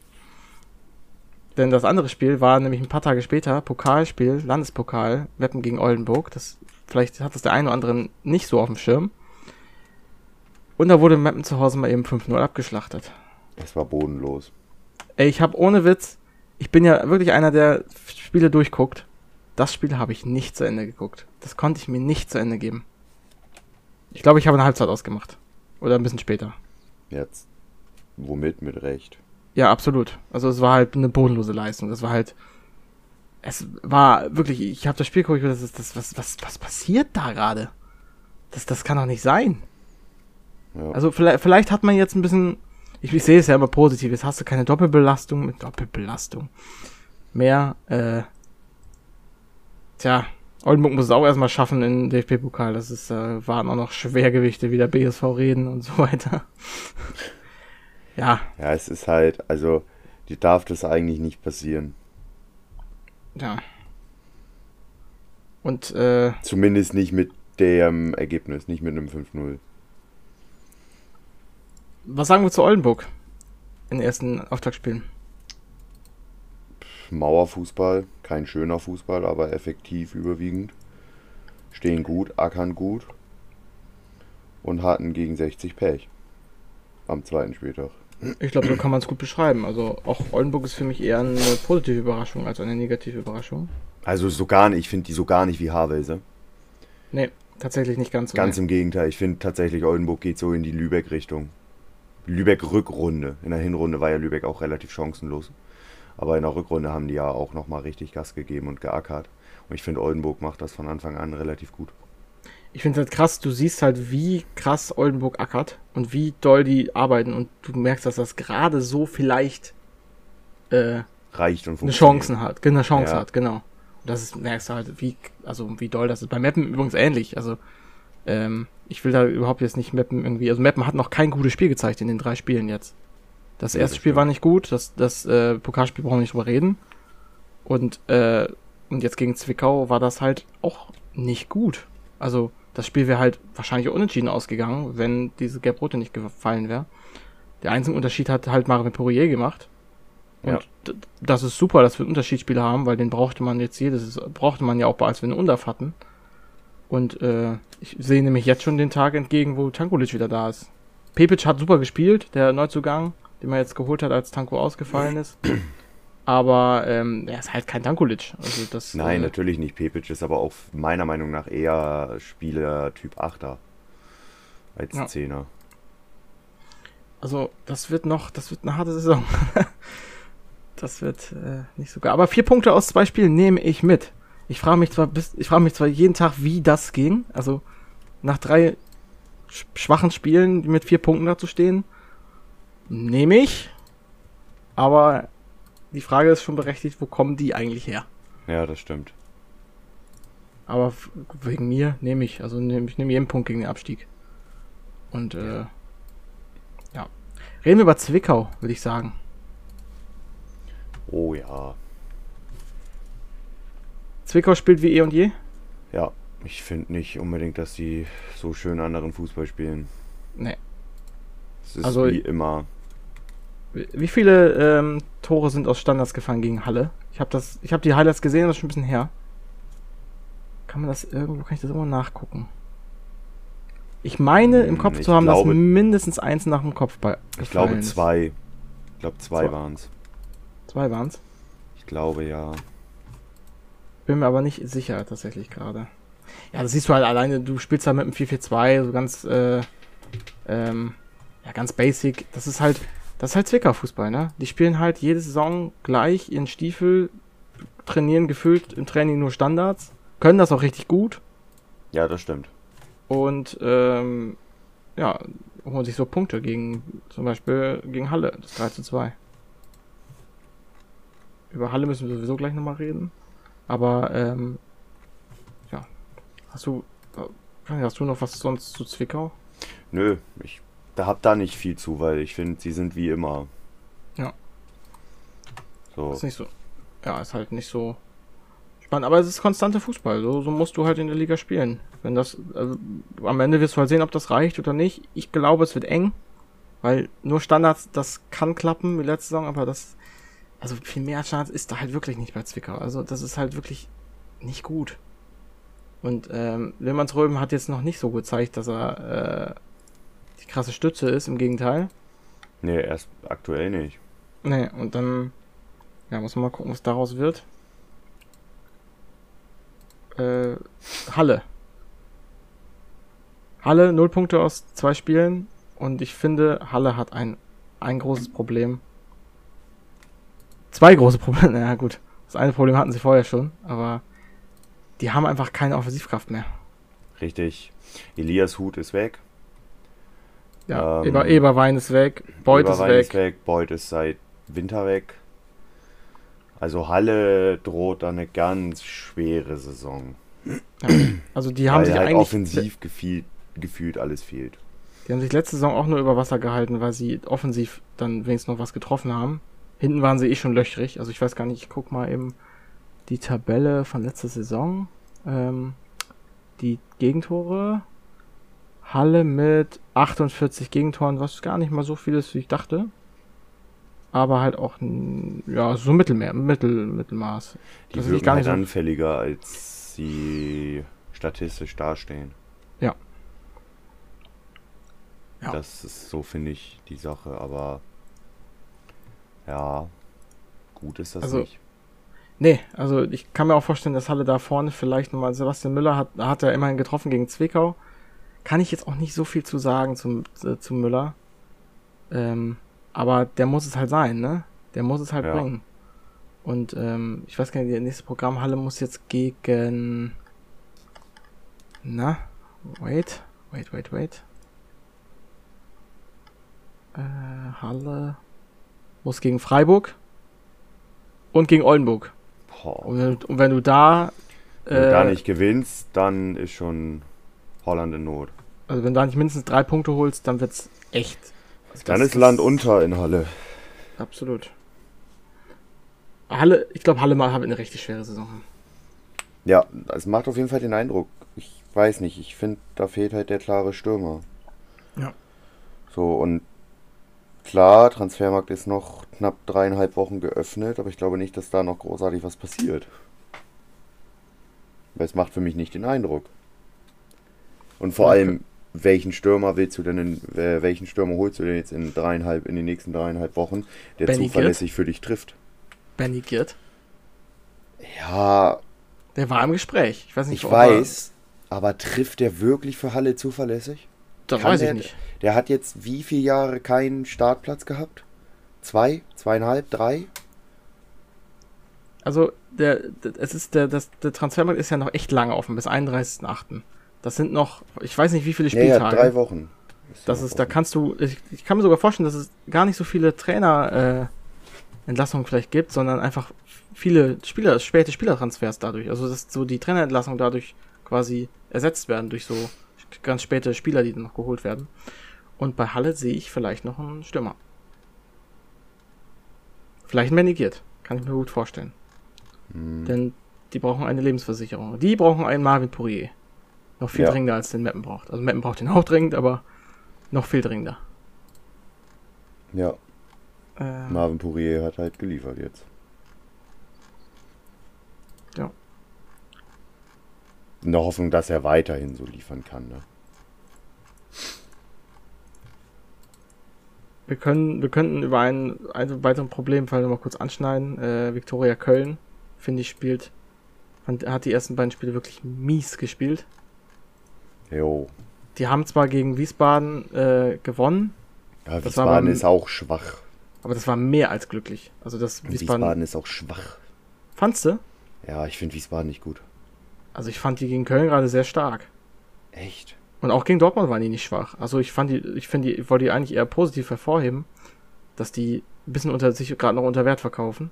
Denn das andere Spiel war nämlich ein paar Tage später, Pokalspiel, Landespokal, Weppen gegen Oldenburg. Das, vielleicht hat das der eine oder andere nicht so auf dem Schirm. Und da wurde Mappen zu Hause mal eben 5-0 abgeschlachtet. Das war bodenlos. Ey, ich habe ohne Witz, ich bin ja wirklich einer, der Spiele durchguckt. Das Spiel habe ich nicht zu Ende geguckt. Das konnte ich mir nicht zu Ende geben. Ich glaube, ich habe eine Halbzeit ausgemacht. Oder ein bisschen später. Jetzt. Womit? Mit Recht. Ja, absolut. Also es war halt eine bodenlose Leistung. Das war halt. Es war wirklich, ich habe das Spiel geguckt, das ist das, was, was, was passiert da gerade? Das, das kann doch nicht sein. Ja. Also vielleicht, vielleicht hat man jetzt ein bisschen, ich, ich sehe es ja immer positiv, jetzt hast du keine Doppelbelastung mit Doppelbelastung mehr. Äh, tja, Oldenburg muss es auch erstmal schaffen in DFB-Pokal. Das ist, äh, waren auch noch Schwergewichte wie der BSV reden und so weiter. ja. Ja, es ist halt, also, die darf das eigentlich nicht passieren. Ja. Und, äh, Zumindest nicht mit dem Ergebnis, nicht mit einem 5-0. Was sagen wir zu Oldenburg in den ersten Auftaktspielen? Mauerfußball, kein schöner Fußball, aber effektiv überwiegend. Stehen gut, ackern gut und hatten gegen 60 Pech am zweiten Spieltag. Ich glaube, so kann man es gut beschreiben. Also auch Oldenburg ist für mich eher eine positive Überraschung als eine negative Überraschung. Also so gar nicht, ich finde die so gar nicht wie Havelse. Nee, tatsächlich nicht ganz so. Ganz nee. im Gegenteil, ich finde tatsächlich Oldenburg geht so in die Lübeck-Richtung. Lübeck-Rückrunde. In der Hinrunde war ja Lübeck auch relativ chancenlos. Aber in der Rückrunde haben die ja auch nochmal richtig Gas gegeben und geackert. Und ich finde, Oldenburg macht das von Anfang an relativ gut. Ich finde es halt krass, du siehst halt, wie krass Oldenburg ackert und wie doll die arbeiten und du merkst, dass das gerade so vielleicht äh, reicht und eine Chance hat, eine Chance ja. hat, genau. Und das ist, merkst du halt, wie, also wie doll das ist. Bei Mappen übrigens ähnlich. Also ähm, ich will da überhaupt jetzt nicht Meppen irgendwie. Also Meppen hat noch kein gutes Spiel gezeigt in den drei Spielen jetzt. Das erste ja, das Spiel war nicht gut, das, das äh, Pokalspiel brauchen wir nicht drüber reden. Und, äh, und jetzt gegen Zwickau war das halt auch nicht gut. Also das Spiel wäre halt wahrscheinlich unentschieden ausgegangen, wenn diese Gelb-Rote nicht gefallen wäre. Der einzige Unterschied hat halt Marvin Poirier gemacht. Und ja. das ist super, dass wir einen Unterschiedsspieler haben, weil den brauchte man jetzt jedes, brauchte man ja auch, als wir einen Undaf hatten. Und äh, ich sehe nämlich jetzt schon den Tag entgegen, wo Tankulic wieder da ist. Pepic hat super gespielt, der Neuzugang, den man jetzt geholt hat, als Tanko ausgefallen ist. Aber ähm, er ist halt kein Tankulic. Also das, Nein, äh, natürlich nicht. Pepic ist aber auch meiner Meinung nach eher Spieler Typ 8er als ja. 10er. Also das wird noch, das wird eine harte Saison. das wird äh, nicht so geil. Aber vier Punkte aus zwei Spielen nehme ich mit. Ich frage mich zwar bis, ich frage mich zwar jeden Tag, wie das ging. Also nach drei schwachen Spielen mit vier Punkten dazu stehen, nehme ich. Aber die Frage ist schon berechtigt, wo kommen die eigentlich her? Ja, das stimmt. Aber wegen mir nehme ich, also nehm, ich nehme jeden Punkt gegen den Abstieg. Und äh, ja. Reden wir über Zwickau, würde ich sagen. Oh ja. Zwickau spielt wie eh und je? Ja, ich finde nicht unbedingt, dass sie so schön anderen Fußball spielen. Nee. Es ist Also- wie immer. Wie viele ähm, Tore sind aus Standards gefallen gegen Halle? Ich habe das, ich habe die Highlights gesehen, das ist schon ein bisschen her. Kann man das irgendwo, kann ich das irgendwo nachgucken? Ich meine im Hm, Kopf ich zu haben, glaube- dass mindestens eins nach dem Kopfball Ich glaube zwei. Ich glaube zwei Zwei. waren es. Zwei waren's. Ich glaube ja. Bin mir aber nicht sicher tatsächlich gerade. Ja, das siehst du halt alleine, du spielst halt mit einem 4-4-2, so ganz, äh, ähm, ja, ganz basic. Das ist halt, das ist halt Zwickau-Fußball, ne? Die spielen halt jede Saison gleich ihren Stiefel, trainieren gefühlt im Training nur Standards, können das auch richtig gut Ja, das stimmt. und, ähm, ja, holen sich so Punkte gegen, zum Beispiel gegen Halle, das 3 zu 2. Über Halle müssen wir sowieso gleich nochmal reden. Aber, ähm, ja. Hast du, äh, hast du noch was sonst zu Zwickau? Nö, ich da hab da nicht viel zu, weil ich finde, sie sind wie immer. Ja. So. Ist nicht so, ja, ist halt nicht so spannend. Aber es ist konstante Fußball. So, so musst du halt in der Liga spielen. Wenn das, also, am Ende wirst du halt sehen, ob das reicht oder nicht. Ich glaube, es wird eng. Weil nur Standards, das kann klappen wie letzte Saison, aber das, also viel mehr Standards ist da halt wirklich nicht bei Zwickau. Also das ist halt wirklich nicht gut. Und ähm, Wilmansröben hat jetzt noch nicht so gezeigt, dass er äh, die krasse Stütze ist, im Gegenteil. Nee, erst aktuell nicht. Nee, und dann, ja, muss man mal gucken, was daraus wird. Äh, Halle. Halle, null Punkte aus zwei Spielen. Und ich finde, Halle hat ein, ein großes Problem. Zwei große Probleme, naja, gut. Das eine Problem hatten sie vorher schon, aber die haben einfach keine Offensivkraft mehr. Richtig. Elias Hut ist weg. Ja, Ähm, Eber, Eberwein ist weg, Beuth ist Eberwein weg. ist weg. Beuth ist seit Winter weg. Also Halle droht da eine ganz schwere Saison. Also die haben weil sich halt eigentlich offensiv gefühlt, gefühlt alles fehlt. Die haben sich letzte Saison auch nur über Wasser gehalten, weil sie offensiv dann wenigstens noch was getroffen haben. Hinten waren sie eh schon löchrig. Also ich weiß gar nicht, ich guck mal eben die Tabelle von letzter Saison. Ähm, die Gegentore. Halle mit 48 Gegentoren, was gar nicht mal so viel ist, wie ich dachte. Aber halt auch, ja, so Mittelmeer, Mittel, Mittelmaß. Die Das wirken gar halt nicht so- anfälliger, als sie statistisch dastehen. Ja. Ja. Das ist so, finde ich, die Sache. Aber ja, gut ist das Also, nicht. Nee, also ich kann mir auch vorstellen, dass Halle da vorne vielleicht nochmal, Sebastian Müller hat, hat er immerhin getroffen gegen Zwickau. Kann ich jetzt auch nicht so viel zu sagen zum, äh, zu Müller. Ähm, aber der muss es halt sein, ne? Der muss es halt Ja. bringen. Und ähm, ich weiß gar nicht, das nächste Programm Halle muss jetzt gegen. Na? Wait, wait, wait, wait. Äh, Halle muss gegen Freiburg und gegen Oldenburg. Und wenn, und wenn du da. Wenn du da äh, nicht gewinnst, dann ist schon Holland in Not. Also wenn du da nicht mindestens drei Punkte holst, dann wird's echt. Also Dann das ist Land unter in Halle. Absolut. Halle, ich glaube, Halle mal hat eine richtig schwere Saison. Ja, es macht auf jeden Fall den Eindruck. Ich weiß nicht, ich finde, da fehlt halt der klare Stürmer. Ja. So, und klar, Transfermarkt ist noch knapp dreieinhalb Wochen geöffnet, aber ich glaube nicht, dass da noch großartig was passiert. Weil es macht für mich nicht den Eindruck. Und vor Okay. allem, welchen Stürmer willst du denn in, äh, welchen Stürmer holst du denn jetzt in dreieinhalb, in den nächsten dreieinhalb Wochen, der Benny zuverlässig für dich trifft? Benny Girt, Ja, der war im Gespräch. Ich weiß nicht, ich ob er- weiß, aber trifft der wirklich für Halle zuverlässig? Das Kann weiß ich der- nicht. Der hat jetzt wie viele Jahre keinen Startplatz gehabt? Zwei? Zweieinhalb? Drei? Also, der, der, es ist der, das, der Transfermarkt ist ja noch echt lange offen, bis 31.8. Das sind noch, ich weiß nicht, wie viele Ja, ja, Spieltage. drei Wochen. Das ja ist, da kannst du, ich, ich kann mir sogar vorstellen, dass es gar nicht so viele Trainer äh, Entlassungen vielleicht gibt, sondern einfach viele Spieler, späte Spielertransfers dadurch. Also dass so die Trainerentlassungen dadurch quasi ersetzt werden durch so ganz späte Spieler, die dann noch geholt werden. Und bei Halle sehe ich vielleicht noch einen Stürmer. Vielleicht ein Benigiert. Kann ich mir gut vorstellen. Hm. Denn die brauchen eine Lebensversicherung. Die brauchen einen Marvin Pourier. Noch viel Ja. dringender als den Meppen braucht. Also Meppen braucht den auch dringend, aber noch viel dringender. Ja, Äh, Marvin Pourier hat halt geliefert jetzt. Ja. In der Hoffnung, dass er weiterhin so liefern kann. Ne? wir können, wir könnten über einen, einen weiteren Problemfall noch mal kurz anschneiden. Äh, Viktoria Köln, finde ich, spielt, hat die ersten beiden Spiele wirklich mies gespielt. Jo. Die haben zwar gegen Wiesbaden äh, gewonnen, Ja, Wiesbaden beim- ist auch schwach. aber das war mehr als glücklich. Also das Wiesbaden, Wiesbaden. ist auch schwach. Fandst du? Ja, ich finde Wiesbaden nicht gut. Also ich fand die gegen Köln gerade sehr stark. Echt? Und auch gegen Dortmund waren die nicht schwach. Also ich fand die, ich finde die, ich wollte die eigentlich eher positiv hervorheben, dass die ein bisschen unter sich gerade noch unter Wert verkaufen.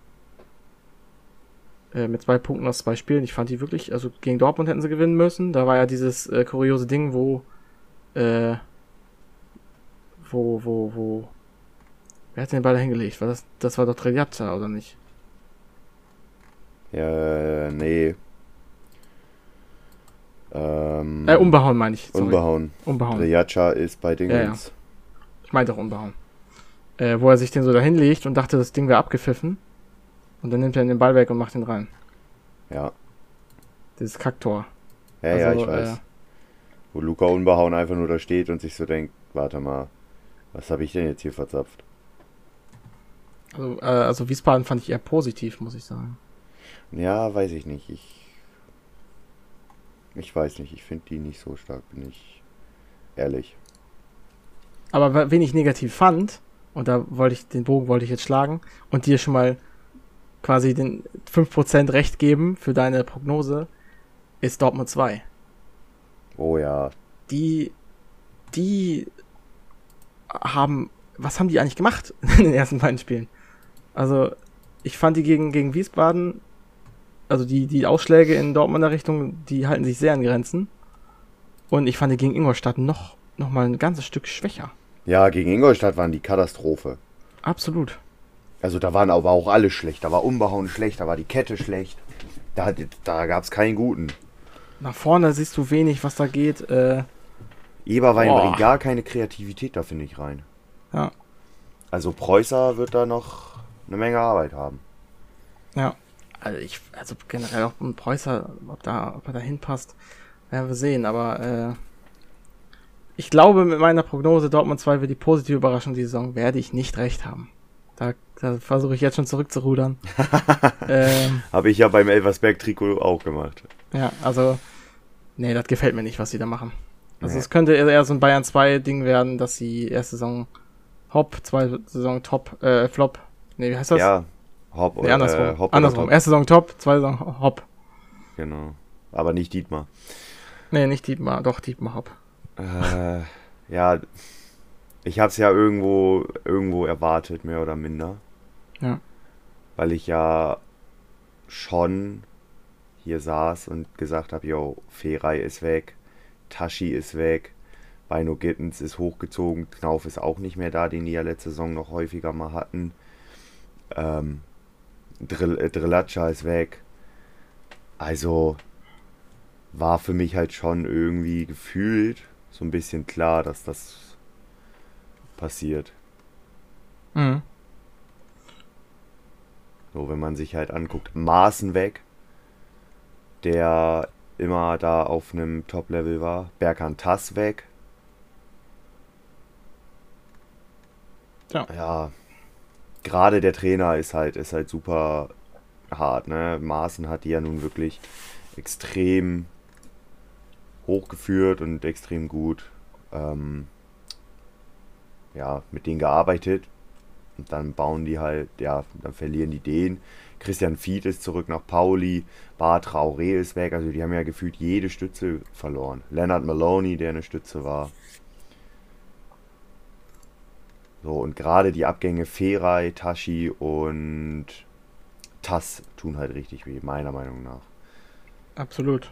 Äh, mit zwei Punkten aus zwei Spielen. Ich fand die wirklich, also gegen Dortmund hätten sie gewinnen müssen. Da war ja dieses äh, kuriose Ding, wo, äh, wo, wo, wo, wer hat den Ball da hingelegt? War das, das war doch Treliazza, oder nicht? Ja, nee. Ähm, Äh, umbehauen meine ich. sorry. Unbehauen. Umbehauen. Rejacha ist bei Dingens. Ich meinte auch umbehauen. Äh, wo er sich den so da hinlegt und dachte, das Ding wäre abgepfiffen. Und dann nimmt er den Ball weg und macht ihn rein. Ja, Dieses Kacktor. ja, ja, Also, ich weiß. äh, Wo Luca Unbehauen einfach nur da steht und sich so denkt, warte mal, was habe ich denn jetzt hier verzapft? Also, äh, also Wiesbaden fand ich eher positiv, muss ich sagen. Ja, weiß ich nicht. Ich, ich weiß nicht. Ich finde die nicht so stark, bin ich ehrlich. Aber wen ich negativ fand, und da wollte ich, den Bogen wollte ich jetzt schlagen und dir schon mal quasi den 5% Recht geben für deine Prognose, ist Dortmund 2. Oh ja, Die, die haben, was haben die eigentlich gemacht in den ersten beiden Spielen? Also, ich fand die gegen, gegen Wiesbaden, also die, die Ausschläge in Dortmunder Richtung, die halten sich sehr an Grenzen. Und ich fand die gegen Ingolstadt noch, noch mal ein ganzes Stück schwächer. ja, gegen Ingolstadt waren die Katastrophe. Absolut. Also da waren aber auch alle schlecht. Da war Unbehauen schlecht, da war die Kette schlecht. Da, da gab es keinen guten. Nach vorne siehst du wenig, was da geht. Äh, Eberwein Boah. bringt gar keine Kreativität da, finde ich, rein. ja, Also Preußer wird da noch eine Menge Arbeit haben. ja. Also ich, also generell auch ein Preußer, ob da, ob er da hinpasst, werden wir sehen. Aber äh, ich glaube, mit meiner Prognose Dortmund 2 wird die positive Überraschung die Saison, werde ich nicht recht haben. Da, da versuche ich jetzt schon zurückzurudern. ähm, Habe ich ja beim Elversberg-Trikot auch gemacht. ja, also, nee, das gefällt mir nicht, was sie da machen. Also Nee. es könnte eher so ein Bayern 2 Ding werden, dass sie erste Saison Hop, zweite Saison Top, äh, Flop. Nee, wie heißt das? Ja, Hopp nee, oder andersrum. äh, Hopp oder andersrum. Erste Saison Top, zweite Saison Hop. Genau. Aber nicht Dietmar. Nee, nicht Dietmar, doch Dietmar Hop. Äh, ja, ich habe es ja irgendwo, irgendwo erwartet, mehr oder minder. Ja. Weil ich ja schon hier saß und gesagt habe, yo, Feray ist weg, Tashi ist weg, Beino Gittens ist hochgezogen, Knauf ist auch nicht mehr da, den die ja letzte Saison noch häufiger mal hatten. Ähm, Drill, äh, Drillatscha ist weg. Also war für mich halt schon irgendwie gefühlt so ein bisschen klar, dass das passiert. Mhm. So, wenn man sich halt anguckt, Maßen weg, der immer da auf einem Top-Level war. Berkan Tass weg. Ja. Ja, gerade der Trainer ist halt, ist halt super hart, ne? Maaßen hat die ja nun wirklich extrem hochgeführt und extrem gut ähm, ja, mit denen gearbeitet. Und dann bauen die halt, ja, dann verlieren die den. Christian Fied ist zurück nach Pauli. Bart Traoré ist weg. Also die haben ja gefühlt jede Stütze verloren. Leonard Maloney, der eine Stütze war. So, und gerade die Abgänge Feray, Tashi und Tass tun halt richtig weh, meiner Meinung nach. Absolut.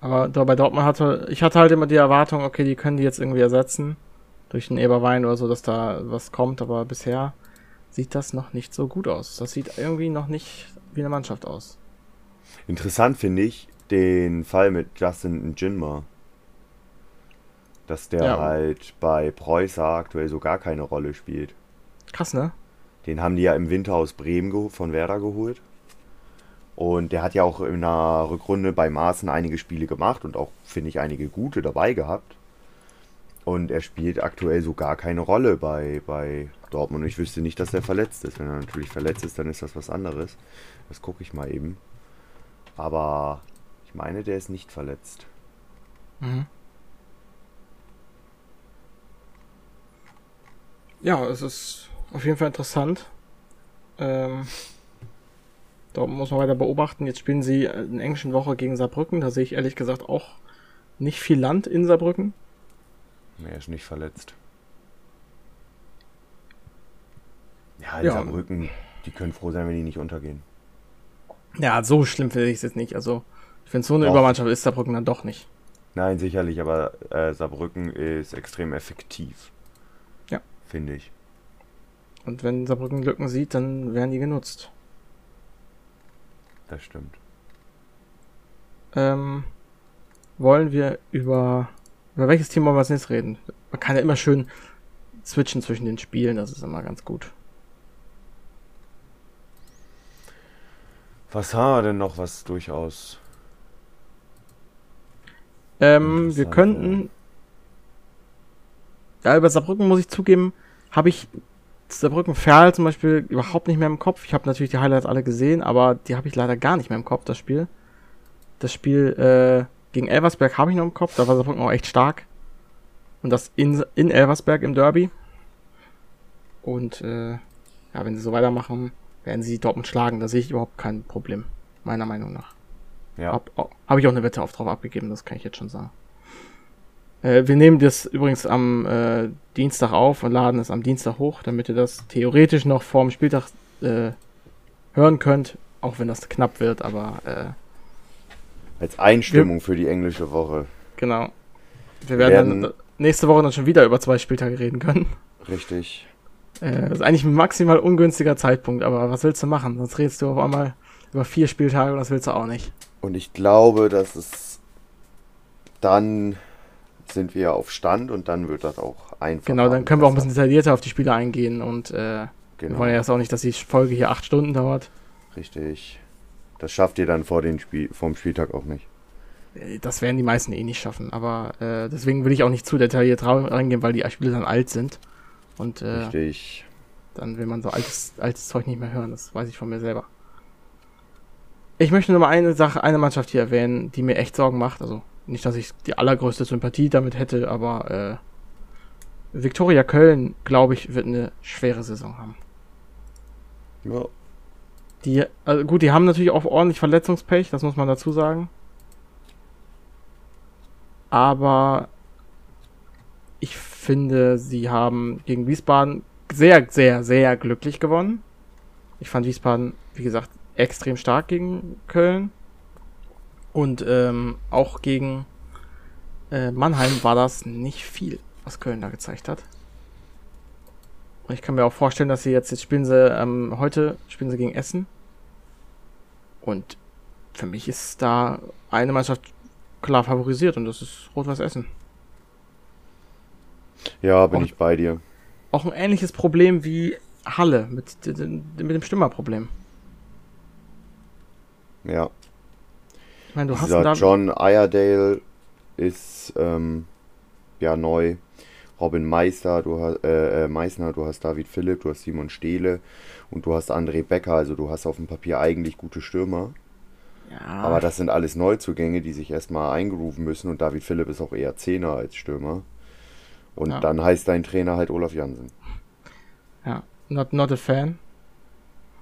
Aber da bei Dortmund hatte, ich hatte halt immer die Erwartung, okay, die können die jetzt irgendwie ersetzen. Durch einen Eberwein oder so, dass da was kommt, aber bisher sieht das noch nicht so gut aus. Das sieht irgendwie noch nicht wie eine Mannschaft aus. Interessant finde ich den Fall mit Justin Jinma. Dass der Ja. halt bei Preußer aktuell so gar keine Rolle spielt. Krass, ne? Den haben die ja im Winter aus Bremen von Werder geholt. Und der hat ja auch in der Rückrunde bei Maaßen einige Spiele gemacht und auch, finde ich, einige gute dabei gehabt. Und er spielt aktuell so gar keine Rolle bei, bei Dortmund. Und ich wüsste nicht, dass er verletzt ist. Wenn er natürlich verletzt ist, dann ist das was anderes. Das gucke ich mal eben. Aber ich meine, der ist nicht verletzt. Mhm. Ja, es ist auf jeden Fall interessant. Ähm, Dortmund muss man weiter beobachten. Jetzt spielen sie in der englischen Woche gegen Saarbrücken. Da sehe ich ehrlich gesagt auch nicht viel Land in Saarbrücken. Er ist nicht verletzt. Ja, in Ja. Saarbrücken, die können froh sein, wenn die nicht untergehen. Ja, so schlimm finde ich es jetzt nicht. Also, ich finde, so eine Doch. Übermannschaft ist Saarbrücken dann doch nicht. Nein, sicherlich, aber äh, Saarbrücken ist extrem effektiv. Ja. Finde ich. Und wenn Saarbrücken Lücken sieht, dann werden die genutzt. Das stimmt. Ähm, wollen wir über, über welches Team wollen wir als nächstes reden? Man kann ja immer schön switchen zwischen den Spielen, das ist immer ganz gut. Was haben wir denn noch, was durchaus. Ähm, wir könnten. Ja, über Saarbrücken muss ich zugeben, habe ich Saarbrücken Ferl zum Beispiel überhaupt nicht mehr im Kopf. Ich habe natürlich die Highlights alle gesehen, aber die habe ich leider gar nicht mehr im Kopf, das Spiel. Das Spiel äh, gegen Elversberg habe ich noch im Kopf, da war Saarbrücken auch echt stark. Und das in, in Elversberg im Derby. Und äh, ja, wenn sie so weitermachen, werden sie Dortmund schlagen. Da sehe ich überhaupt kein Problem, meiner Meinung nach. Ja, Hab, habe ich auch eine Wette auf drauf abgegeben, das kann ich jetzt schon sagen. Äh, wir nehmen das übrigens am äh, Dienstag auf und laden es am Dienstag hoch, damit ihr das theoretisch noch vorm Spieltag äh, hören könnt, auch wenn das knapp wird, aber äh, als Einstimmung für die englische Woche. genau. Wir werden, werden- dann nächste Woche dann schon wieder über zwei Spieltage reden können. Richtig. Äh, das ist eigentlich ein maximal ungünstiger Zeitpunkt, aber was willst du machen? Sonst redest du auf einmal über vier Spieltage und das willst du auch nicht. Und ich glaube, dass es dann sind wir auf Stand und dann wird das auch einfach. Genau, dann können wir auch ein bisschen detaillierter auf die Spiele eingehen und äh, Wir Genau, wollen ja jetzt auch nicht, dass die Folge hier acht Stunden dauert. richtig. Das schafft ihr dann vor den Spiel, vom Spieltag auch nicht. Äh, Das werden die meisten eh nicht schaffen. Aber äh, deswegen will ich auch nicht zu detailliert reingehen, weil die Spiele dann alt sind. Und äh, Richtig. dann will man so altes, altes Zeug nicht mehr hören. Das weiß ich von mir selber. Ich möchte nur mal eine Sache, eine Mannschaft hier erwähnen, die mir echt Sorgen macht. Also nicht, dass ich die allergrößte Sympathie damit hätte, aber äh, Viktoria Köln, glaube ich, wird eine schwere Saison haben. Ja, Die, also gut, die haben natürlich auch ordentlich Verletzungspech, das muss man dazu sagen. Aber ich finde, sie haben gegen Wiesbaden sehr, sehr, sehr glücklich gewonnen. Ich fand Wiesbaden, wie gesagt, extrem stark gegen Köln. Und ähm, auch gegen äh, Mannheim war das nicht viel, was Köln da gezeigt hat. Und ich kann mir auch vorstellen, dass sie jetzt, jetzt spielen sie, ähm, heute spielen sie gegen Essen. Und für mich ist da eine Mannschaft klar favorisiert und das ist Rot-Weiß Essen. ja bin Und- ich bei dir. Auch ein ähnliches Problem wie Halle mit, mit dem Stimmerproblem. Ja. Ich meine, du hast Dieser da. John Iredale ist ähm, ja neu. Robin Meister, du hast äh, äh, Meissner, du hast David Philipp, du hast Simon Stehle und du hast André Becker. Also du hast auf dem Papier eigentlich gute Stürmer. ja, Aber das sind alles Neuzugänge, die sich erstmal eingrooven müssen und David Philipp ist auch eher Zehner als Stürmer. Und Ja. dann heißt dein Trainer halt Olaf Jansen. ja, not, not a fan.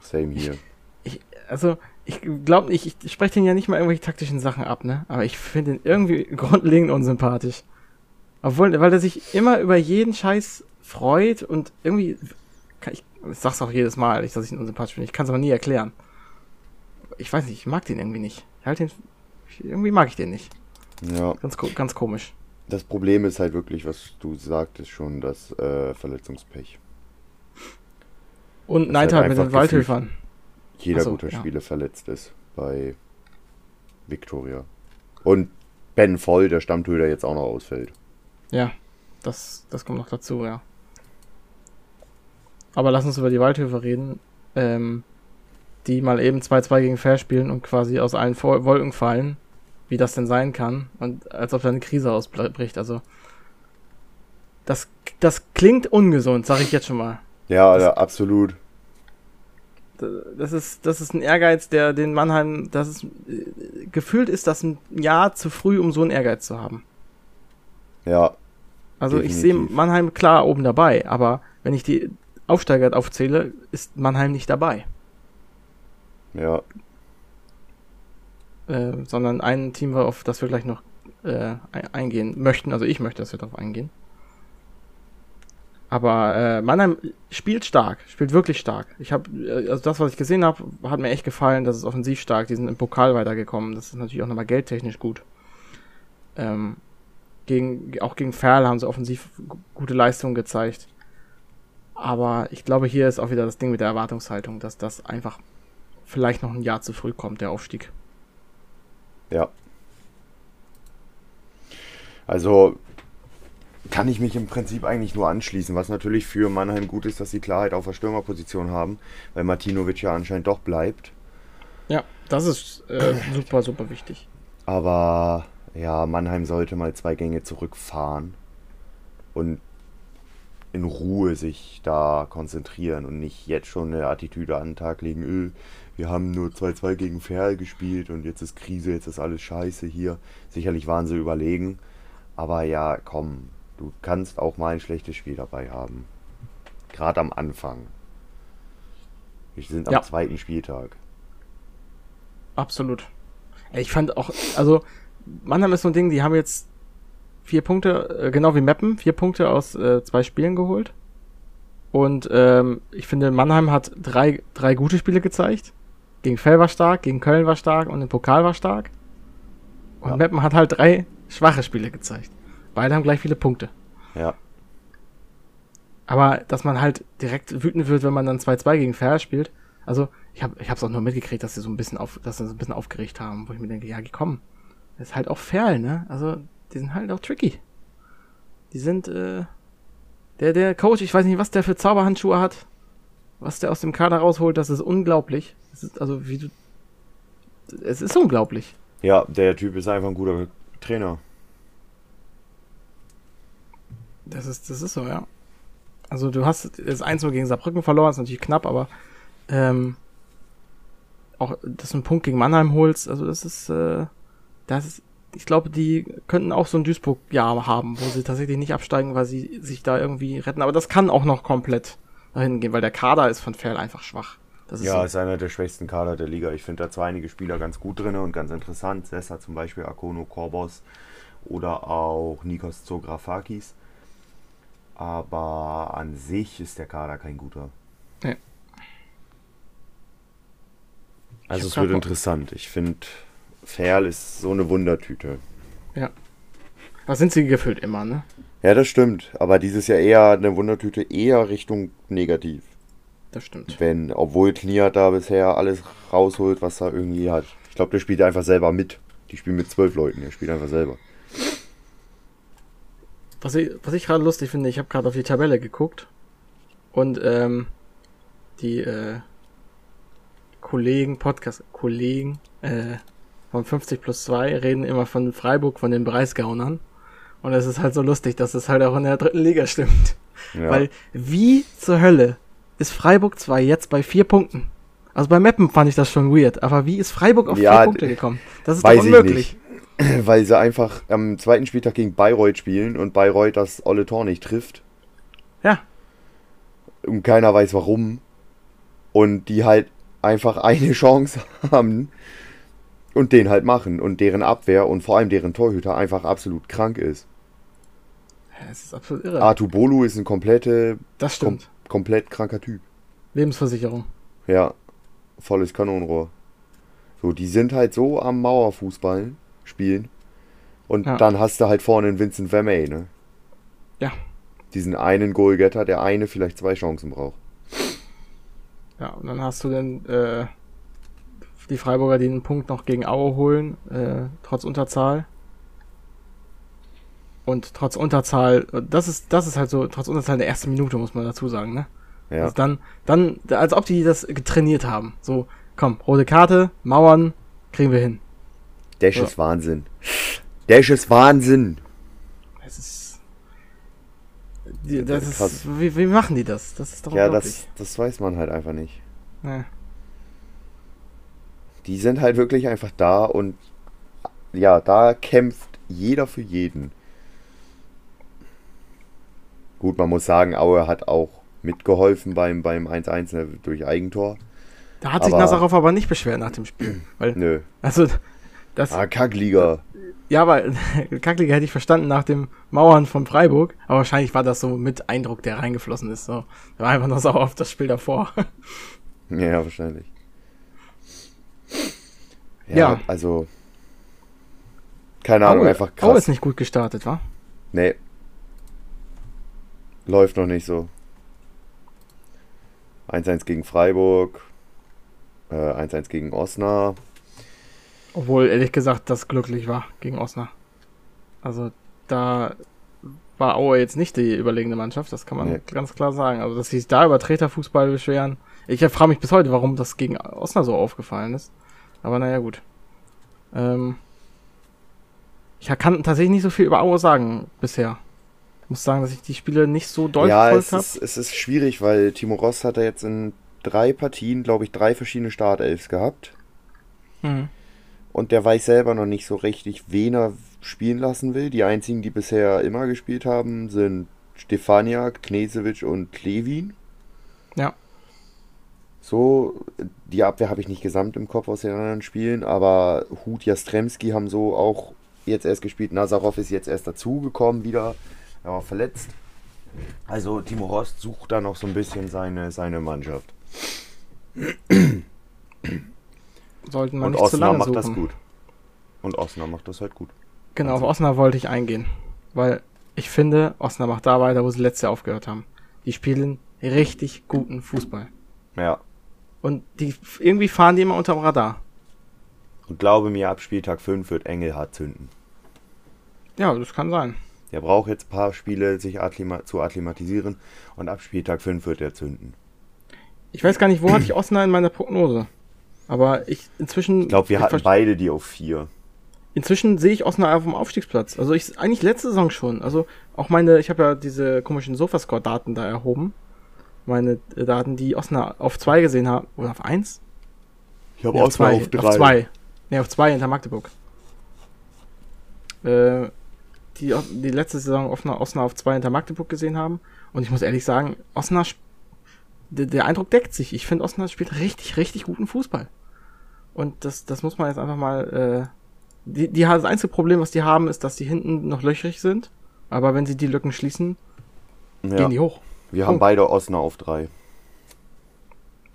Same hier. Also, ich glaube, ich, ich spreche den ja nicht mal irgendwelche taktischen Sachen ab, ne? Aber ich finde ihn irgendwie grundlegend unsympathisch. Obwohl, weil er sich immer über jeden Scheiß freut und irgendwie. Ich, ich sag's auch jedes Mal, dass ich ihn unsympathisch finde. Ich kann es aber nie erklären. Ich weiß nicht, ich mag den irgendwie nicht. Ich halt den. Irgendwie mag ich den nicht. Ja, Ganz, ganz komisch. das Problem ist halt wirklich, was du sagtest schon, das äh, Verletzungspech. Und Neidhardt halt mit den Waldhöfern. Jeder so, guter ja. Spieler verletzt ist bei Viktoria. Und Ben Voll, der Stammtöter, jetzt auch noch ausfällt. Ja, das, das kommt noch dazu, ja. Aber lass uns über die Waldhöfe reden, ähm, die mal eben 2-2 gegen Fair spielen und quasi aus allen Wolken fallen, wie das denn sein kann und als ob da eine Krise ausbricht. Also das, das klingt ungesund, sag ich jetzt schon mal. Ja, das, ja absolut. Das ist, das ist ein Ehrgeiz, der den Mannheim, das ist, gefühlt ist das ein Jahr zu früh, um so einen Ehrgeiz zu haben. Ja. Also definitiv. ich sehe Mannheim klar oben dabei, aber wenn ich die Aufsteiger aufzähle, ist Mannheim nicht dabei. Ja. Äh, sondern ein Team, auf das wir gleich noch äh, eingehen möchten. Also ich möchte, dass wir darauf eingehen. Aber äh, Mannheim spielt stark, spielt wirklich stark. Ich habe, äh, also das, was ich gesehen habe, hat mir echt gefallen. Das ist offensiv stark. Die sind im Pokal weitergekommen. Das ist natürlich auch nochmal geldtechnisch gut. Ähm, gegen, auch gegen Ferl haben sie offensiv gute Leistungen gezeigt. Aber ich glaube, hier ist auch wieder das Ding mit der Erwartungshaltung, dass das einfach vielleicht noch ein Jahr zu früh kommt, der Aufstieg. Ja. Also kann ich mich im Prinzip eigentlich nur anschließen. Was natürlich für Mannheim gut ist, dass sie Klarheit auf der Stürmerposition haben, weil Martinovic ja anscheinend doch bleibt. Ja, das ist äh, super, super wichtig. Aber ja, Mannheim sollte mal zwei Gänge zurückfahren und in Ruhe sich da konzentrieren und nicht jetzt schon eine Attitüde an den Tag legen, öh, wir haben nur 2-2 gegen Ferl gespielt und jetzt ist Krise, jetzt ist alles scheiße hier. Sicherlich waren sie überlegen, aber ja, komm, du kannst auch mal ein schlechtes Spiel dabei haben. Gerade am Anfang. Wir sind am ja. zweiten Spieltag. Absolut. Ich fand auch, also Mannheim ist so ein Ding, die haben jetzt vier Punkte, äh, genau wie Meppen, vier Punkte aus äh, zwei Spielen geholt. Und ähm, ich finde, Mannheim hat drei, drei gute Spiele gezeigt. Gegen Fell war stark, gegen Köln war stark und im Pokal war stark. Und ja. Meppen hat halt drei schwache Spiele gezeigt. Beide haben gleich viele Punkte. Ja. Aber dass man halt direkt wütend wird, wenn man dann 2-2 gegen Fair spielt. Also, ich habe ich hab's auch nur mitgekriegt, dass sie so ein bisschen auf, dass sie so ein bisschen aufgeregt haben, wo ich mir denke, ja, komm. Das ist halt auch Fair, ne? Also, die sind halt auch tricky. Die sind, äh, der, der Coach, ich weiß nicht, was der für Zauberhandschuhe hat, was der aus dem Kader rausholt, das ist unglaublich. Das ist, also, wie du, es ist unglaublich. Ja, der Typ ist einfach ein guter Trainer. Das ist, das ist so, ja. Also du hast das 1 gegen Saarbrücken verloren, ist natürlich knapp, aber ähm, auch, dass du einen Punkt gegen Mannheim holst, also das ist, äh, das ist ich glaube, die könnten auch so ein Duisburg-Jahr haben, wo sie tatsächlich nicht absteigen, weil sie sich da irgendwie retten. Aber das kann auch noch komplett dahin gehen, weil der Kader ist von Ferl einfach schwach. Ist ja, so. ist einer der schwächsten Kader der Liga. Ich finde da zwar einige Spieler ganz gut drin und ganz interessant. Sessa zum Beispiel, Akono Korbos oder auch Nikos Zografakis. Aber an sich ist der Kader kein guter. Nee. Also es wird interessant. Ich finde, Ferl ist so eine Wundertüte. Ja. Was sind sie gefühlt immer, ne? Ja, das stimmt. Aber dieses Jahr eher eine Wundertüte eher Richtung negativ. Das stimmt. Wenn, obwohl Kniat da bisher alles rausholt, was er irgendwie hat. Ich glaube, der spielt einfach selber mit. Die spielen mit zwölf Leuten, er spielt einfach selber. Was ich, was ich gerade lustig finde, ich habe gerade auf die Tabelle geguckt und ähm, die äh, Kollegen, Podcast-Kollegen, äh, von 50 plus 2 reden immer von Freiburg, von den Preisgaunern. Und es ist halt so lustig, dass es halt auch in der dritten Liga stimmt. Ja. Weil wie zur Hölle ist Freiburg 2 jetzt bei vier Punkten? Also bei Meppen fand ich das schon weird, aber wie ist Freiburg auf ja, vier Punkte gekommen? Das ist doch unmöglich. Weil sie einfach am zweiten Spieltag gegen Bayreuth spielen und Bayreuth das olle Tor nicht trifft. Ja. Und keiner weiß warum. Und die halt einfach eine Chance haben, und den halt machen und deren Abwehr und vor allem deren Torhüter einfach absolut krank ist. Es ist absolut irre. Artu Bolu ist ein komplette, das stimmt. Kom komplett kranker Typ. Lebensversicherung. Ja, volles Kanonenrohr. So, die sind halt so am Mauerfußball spielen. Und ja. dann hast du halt vorne einen Vincent Vermey, ne? Ja. Diesen einen Goalgetter, der eine vielleicht zwei Chancen braucht. Ja, und dann hast du dann äh, die Freiburger, die einen Punkt noch gegen Aue holen, äh, trotz Unterzahl. Und trotz Unterzahl, das ist, das ist halt so, trotz Unterzahl in der ersten Minute, muss man dazu sagen, ne? Ja. Also dann, dann, als ob die das getrainiert haben. So, komm, rote Karte, Mauern, kriegen wir hin. Dash Ja. ist Wahnsinn. Dash ist Wahnsinn. Es ist. Die, das ist ist wie, wie machen die das? Das ist doch Ja, das, das weiß man halt einfach nicht. Ja. Die sind halt wirklich einfach da und ja, da kämpft jeder für jeden. Gut, man muss sagen, Aue hat auch mitgeholfen beim, beim 1-1 ne, durch Eigentor. Da hat sich Aber- Nazarov aber nicht beschwert nach dem Spiel. Weil, Nö. also, das, Ah, Kackliga. ja, aber Kackliga hätte ich verstanden nach dem Mauern von Freiburg, aber wahrscheinlich war das so mit Eindruck, der reingeflossen ist. So. Er war einfach nur sauer auf das Spiel davor. Ja, wahrscheinlich. Ja, Ja. also. Keine Ahnung, Aue- einfach Aue krass. ist nicht gut gestartet, wa? Nee. Läuft noch nicht so. 1-1 gegen Freiburg. Äh, 1-1 gegen Osnabrück. Obwohl, ehrlich gesagt, das glücklich war gegen Osnabrück. Also, da war Aue jetzt nicht die überlegene Mannschaft, das kann man Nee. ganz klar sagen. Also, dass sie sich da über Treterfußball beschweren. Ich frage mich bis heute, warum das gegen Osnabrück so aufgefallen ist. Aber naja, gut. Ähm, ich kann tatsächlich nicht so viel über Aue sagen bisher. Ich muss sagen, dass ich die Spiele nicht so doll Ja, verfolgt es habe. ist, es ist schwierig, weil Timo Ross hat er jetzt in drei Partien, glaube ich, drei verschiedene Startelfs gehabt. Mhm. Und der weiß selber noch nicht so richtig, wen er spielen lassen will. Die einzigen, die bisher immer gespielt haben, sind Stefaniak, Knesewitsch und Klevin. Ja. So, die Abwehr habe ich nicht gesamt im Kopf aus den anderen Spielen, aber Hut Jastremski haben so auch jetzt erst gespielt. Nazarov ist jetzt erst dazugekommen wieder, er war verletzt. Also Timo Rost sucht da noch so ein bisschen seine, seine Mannschaft. Sollten wir Und nicht zu lange Osnabrück macht das suchen. gut. Und Osnabrück macht das halt gut. Genau, auf Also- Osnabrück wollte ich eingehen. Weil ich finde, Osnabrück macht da weiter, wo sie letztes Jahr aufgehört haben. Die spielen richtig guten Fußball. Ja. Und die irgendwie fahren die immer unterm Radar. Und glaube mir, ab Spieltag 5 wird Engelhardt zünden. Ja, das kann sein. Der braucht jetzt ein paar Spiele, sich akklima zu akklimatisieren. Und ab Spieltag 5 wird er zünden. Ich weiß gar nicht, wo hatte ich Osnabrück in meiner Prognose. Aber ich inzwischen. Ich glaube, wir ich hatten beide die auf 4. Inzwischen sehe ich Osnabrück auf dem Aufstiegsplatz. Also ich eigentlich letzte Saison schon. Also auch meine, ich habe ja diese komischen Sofascore-Daten da erhoben. Meine Daten, die Osnabrück auf 2 gesehen haben. Oder auf 1? Ich habe Nee, auf zwei. Auf zwei. Ne, auf zwei hinter Magdeburg. Äh, die, die letzte Saison Osnabrück, Osnabrück auf zwei hinter Magdeburg gesehen haben. Und ich muss ehrlich sagen, Osnabrück, der, der Eindruck deckt sich. Ich finde, Osnabrück spielt richtig, richtig guten Fußball. Und das, das muss man jetzt einfach mal, äh, die, die, das einzige Problem, was die haben, ist, dass die hinten noch löchrig sind. Aber wenn sie die Lücken schließen, Ja. gehen die hoch. Wir haben beide Osnabrück auf 3.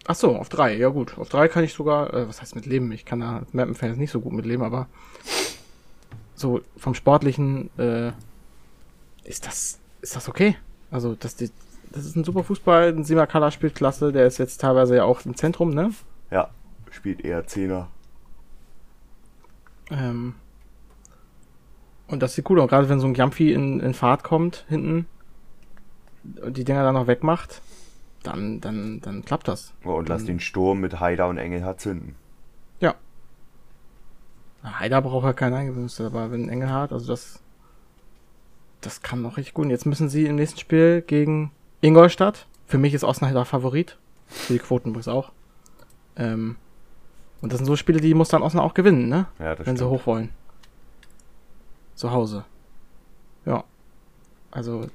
Ach so, auf drei, ja gut. Auf drei kann ich sogar, äh, was heißt mit leben? Ich kann da Mappen-Fans nicht so gut mit leben, aber so vom Sportlichen äh, ist das, ist das okay. Also, das, die, das ist ein super Fußball. Ein Simakala spielt klasse, der ist jetzt teilweise ja auch im Zentrum, ne? Ja, spielt eher Zehner. Ähm, und das sieht cool aus, gerade wenn so ein Jumpy in, in Fahrt kommt, hinten, die Dinger dann noch wegmacht, dann, dann, dann klappt das. Oh, und lass Dann- den Sturm mit Haider und Engelhardt zünden. Ja. Haider braucht ja keinen Eingewöhnung, aber wenn Engelhardt, also das, das kann noch richtig gut. Und jetzt müssen sie im nächsten Spiel gegen Ingolstadt. Für mich ist Osnabrück Favorit. Für die Quoten übrigens auch. Ähm, und das sind so Spiele, die muss dann Osnabrück auch gewinnen, ne? Ja, das wenn sie stimmt. hoch wollen. Zu Hause. Ja. Also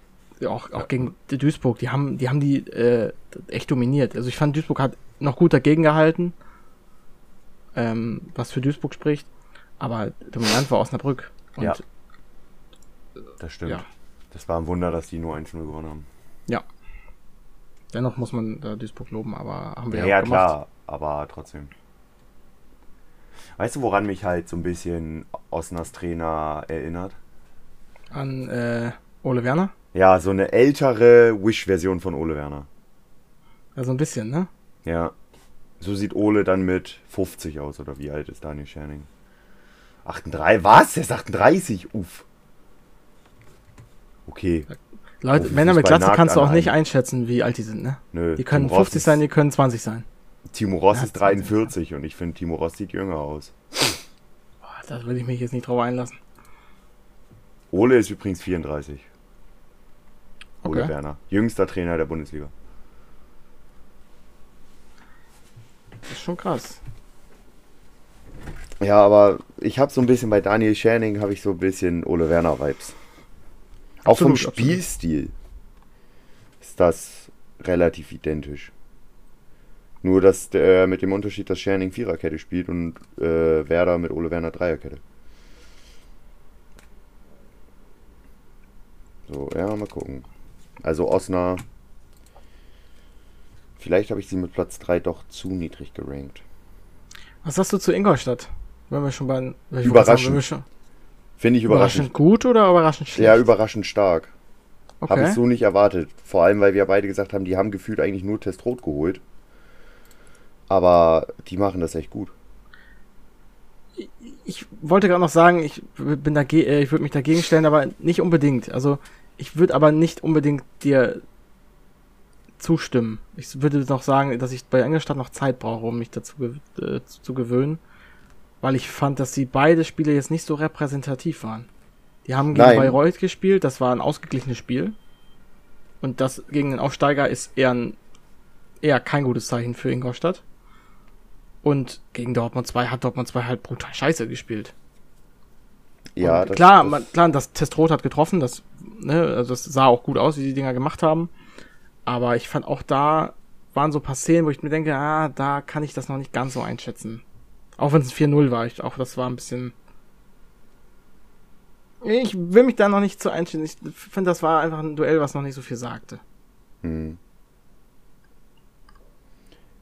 auch, auch Ja. gegen Duisburg, die haben die haben die äh, echt dominiert. Also ich fand Duisburg hat noch gut dagegen gehalten. Ähm, was für Duisburg spricht, aber dominant war Osnabrück. Und Ja. Das stimmt. Ja. Das war ein Wunder, dass die nur 1-0 gewonnen haben. dennoch muss man da Duisburg loben, aber haben wir Ja, ja, ja klar, aber trotzdem. Weißt du, woran mich halt so ein bisschen Osners Trainer erinnert? An äh, Ole Werner. Ja, so eine ältere Wish-Version von Ole Werner. Also ein bisschen, ne? Ja. So sieht Ole dann mit 50 aus, oder wie alt ist Daniel Scherning? 38, was? Der ist 38, uff. Okay. Leute, Oh, Männer mit Glatze kannst du auch nicht einschätzen, wie alt die sind, ne? Nö, Die können Timo Ross 50 ist- sein, die können 20 sein. Timo Ross Ja, ist 20, 43 und ich finde, Timo Ross sieht jünger aus. Boah, da würde ich mich jetzt nicht drauf einlassen. Ole ist übrigens 34. Ole Okay. Werner. Jüngster Trainer der Bundesliga. Das ist schon krass. Ja, aber ich habe so ein bisschen bei Daniel Scherning habe ich so ein bisschen Ole Werner Vibes. Auch vom Absolut, absolut. Spielstil ist das relativ identisch. Nur dass der mit dem Unterschied, dass Scherning Viererkette spielt und äh, Werder mit Ole Werner Dreierkette. So, ja, mal gucken. Also Osnabrück. Vielleicht habe ich sie mit Platz 3 doch zu niedrig gerankt. Was sagst du zu Ingolstadt? Wenn wir schon bei. Überraschend. Schon, Finde ich überraschend überraschend. gut oder überraschend schlecht? Ja, überraschend stark. Habe okay. ich so nicht erwartet. Vor allem, weil wir beide gesagt haben, die haben gefühlt eigentlich nur Testrot geholt. Aber die machen das echt gut. ich wollte gerade noch sagen, ich bin dagegen, äh, ich würde mich dagegen stellen, aber nicht unbedingt. Also ich würde aber nicht unbedingt dir zustimmen. Ich würde noch sagen, dass ich bei Engelstadt noch Zeit brauche, um mich dazu ge äh, zu gewöhnen, weil ich fand, dass die beide Spiele jetzt nicht so repräsentativ waren. Die haben gegen Nein. Bayreuth gespielt, das war ein ausgeglichenes Spiel. Und das gegen den Aufsteiger ist eher, ein, eher kein gutes Zeichen für Ingolstadt. Und gegen Dortmund 2 hat Dortmund 2 halt brutal scheiße gespielt. Ja, das, klar, das, man, klar, das Testrot hat getroffen, das, ne, also das sah auch gut aus, wie die Dinger gemacht haben. Aber ich fand auch da waren so ein paar Szenen, wo ich mir denke, ah, da kann ich das noch nicht ganz so einschätzen. Auch wenn es 4-0 war, ich, auch das war ein bisschen. Ich will mich da noch nicht so einschätzen. Ich finde, das war einfach ein Duell, was noch nicht so viel sagte. hm.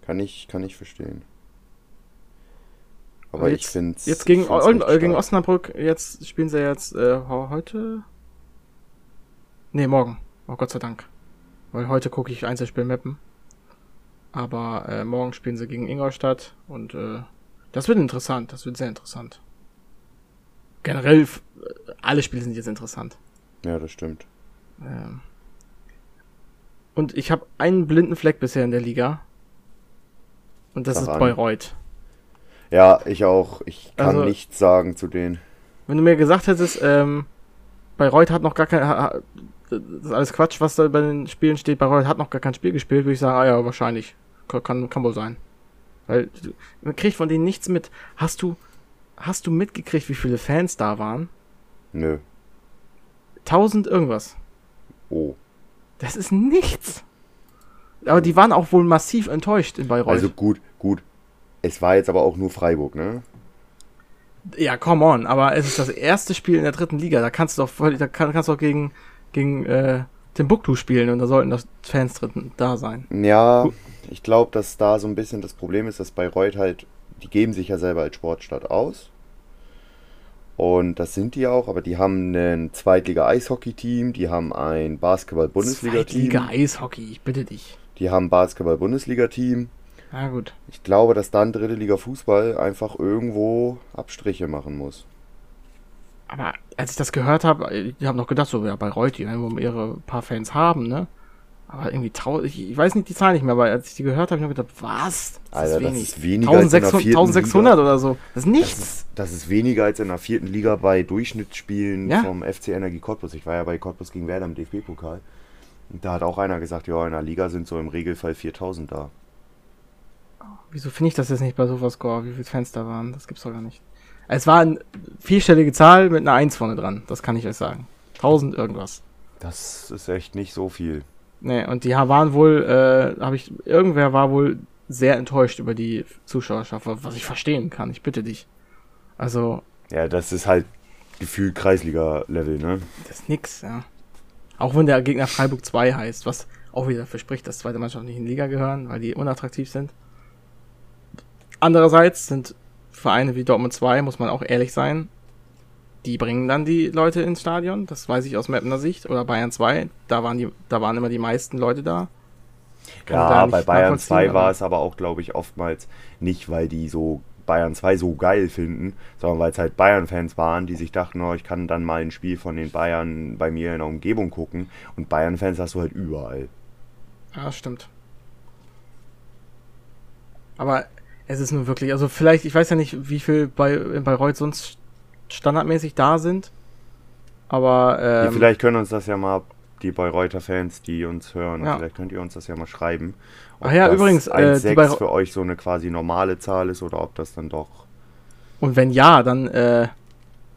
Kann ich, kann ich verstehen. Aber Und ich finde Jetzt gegen, äh, gegen Osnabrück, jetzt spielen sie jetzt äh, heute? Nee, morgen. Oh Gott sei Dank. Weil heute gucke ich Einzelspiel Mappen. Aber äh, morgen spielen sie gegen Ingolstadt und äh, das wird interessant, das wird sehr interessant. Generell, alle Spiele sind jetzt interessant. Ja, das stimmt. Ähm. Und ich habe einen blinden Fleck bisher in der Liga. Und das Sag ist. Bayreuth. Ja, ich auch. Ich kann Also- nichts sagen zu denen. Wenn du mir gesagt hättest, ähm, Bayreuth hat noch gar kein, ha- das ist alles Quatsch, was da bei den Spielen steht, Bayreuth hat noch gar kein Spiel gespielt, würde ich sagen, ah ja, wahrscheinlich. Kann, kann, wohl sein. Weil, du- man kriegt von denen nichts mit. Hast du, hast du mitgekriegt, wie viele Fans da waren? Nö. Tausend irgendwas. Oh. Das ist nichts. Aber die waren auch wohl massiv enttäuscht in Bayreuth. Also gut, gut. Es war jetzt aber auch nur Freiburg, ne? Ja, come on, aber es ist das erste Spiel in der dritten Liga. Da kannst du doch da kann, kannst du doch gegen, gegen äh, Timbuktu spielen und da sollten doch Fans dritten da sein. Ja, ich glaube, dass da so ein bisschen das Problem ist, dass Bayreuth halt, die geben sich ja selber als Sportstadt aus. Und das sind die auch, aber die haben ein Zweitliga-Eishockey-Team, die haben ein Basketball-Bundesliga-Team, Zweitliga Eishockey, ich bitte dich. die haben ein Basketball-Bundesliga-Team. Na gut. Ich glaube, dass dann dritte Liga Fußball einfach irgendwo Abstriche machen muss. Aber als ich das gehört habe, ich habe noch gedacht, so, ja, Bayreuth, die werden wohl ihre paar Fans haben, ne? Aber irgendwie tausend, ich, ich weiß nicht die Zahl nicht mehr, aber als ich die gehört habe, habe ich gedacht, was? Alter, das ist weniger als in der 1600, vierten 1600 Liga. oder so. Das ist Das nichts. ist, das ist weniger als in der vierten Liga bei Durchschnittsspielen Ja. vom FC Energie Cottbus. Ich war ja bei Cottbus gegen Werder im DFB-Pokal. Und da hat auch einer gesagt, ja, in der Liga sind so im Regelfall 4000 da. Wieso finde ich das jetzt nicht bei Sofascore, wie viele Fans da waren? Das gibt's doch gar nicht. Es war eine vierstellige Zahl mit einer 1 vorne dran. Das kann ich euch sagen. 1000 irgendwas. Das ist echt nicht so viel. Nee, und die waren wohl, äh, habe ich, irgendwer war wohl sehr enttäuscht über die Zuschauerschaft, was ich verstehen kann. Ich bitte dich. Also, Ja, das ist halt gefühlt Kreisliga-Level, ne? das ist nix, ja. Auch wenn der Gegner Freiburg 2 heißt, was auch wieder dafür spricht, dass zweite Mannschaften nicht in die Liga gehören, weil die unattraktiv sind. Andererseits sind Vereine wie Dortmund 2, muss man auch ehrlich sein, die bringen dann die Leute ins Stadion, das weiß ich aus Mapner Sicht, oder Bayern 2, da waren die, da waren immer die meisten Leute da. Ja, bei Bayern 2 war es aber auch, glaube ich, oftmals nicht, weil die so Bayern 2 so geil finden, sondern weil es halt Bayern-Fans waren, die sich dachten, oh, ich kann dann mal ein Spiel von den Bayern bei mir in der Umgebung gucken. Und Bayern-Fans hast du halt überall. Ja, stimmt. Aber es ist nun wirklich, also vielleicht, ich weiß ja nicht, wie viel bei in Bayreuth sonst standardmäßig da sind. Aber ähm, ja, vielleicht können uns das ja mal die Bayreuther Fans, die uns hören, ja. vielleicht könnt ihr uns das ja mal schreiben. Ach ja, übrigens, äh, 1,6 für euch so eine quasi normale Zahl ist oder ob das dann doch. Und wenn ja, dann. Äh,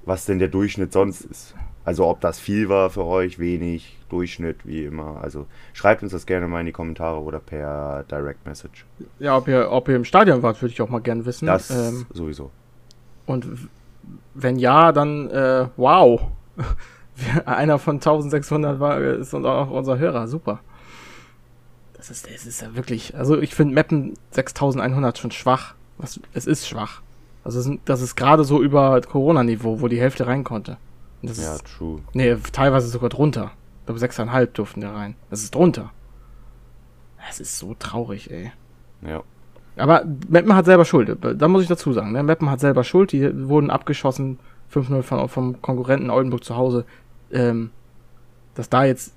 was denn der Durchschnitt sonst ist. Also ob das viel war für euch, wenig, Durchschnitt, wie immer. Also schreibt uns das gerne mal in die Kommentare oder per Direct Message. Ja, ob ihr, ob ihr im Stadion wart, würde ich auch mal gerne wissen. Das ähm, sowieso. Und wenn ja, dann äh, wow. Einer von 1600 war, ist auch unser Hörer. Super. Das ist, das ist ja wirklich, also ich finde Mappen 6100 schon schwach. Was, es ist schwach. Also das ist gerade so über Corona-Niveau, wo die Hälfte rein konnte. Das ja, ist, true. Nee, teilweise sogar drunter. Ich glaube, 6,5 durften da rein. Das ist drunter. Das ist so traurig, ey. Ja. Aber Meppen hat selber Schuld. Da muss ich dazu sagen. Ne? Meppen hat selber Schuld. Die wurden abgeschossen 5-0 vom Konkurrenten Oldenburg zu Hause. Ähm, dass da jetzt,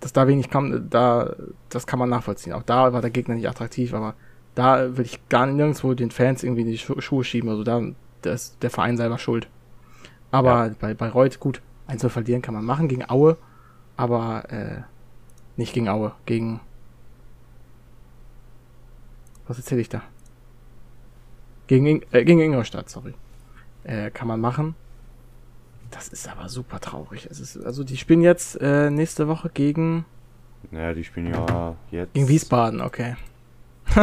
dass da wenig kam, da, das kann man nachvollziehen. Auch da war der Gegner nicht attraktiv, aber da will ich gar nirgendwo den Fans irgendwie in die Schu Schuhe schieben. Also da, da ist der Verein selber schuld. Aber ja. bei, bei Reut, gut, eins zu verlieren kann man machen gegen Aue, aber äh, nicht gegen Aue, gegen. Was erzähle ich da? Gegen, äh, gegen Ingolstadt, sorry. Äh, kann man machen. Das ist aber super traurig. Es ist, also die spielen jetzt äh, nächste Woche gegen. Naja, die spielen ja jetzt. Gegen Wiesbaden, okay.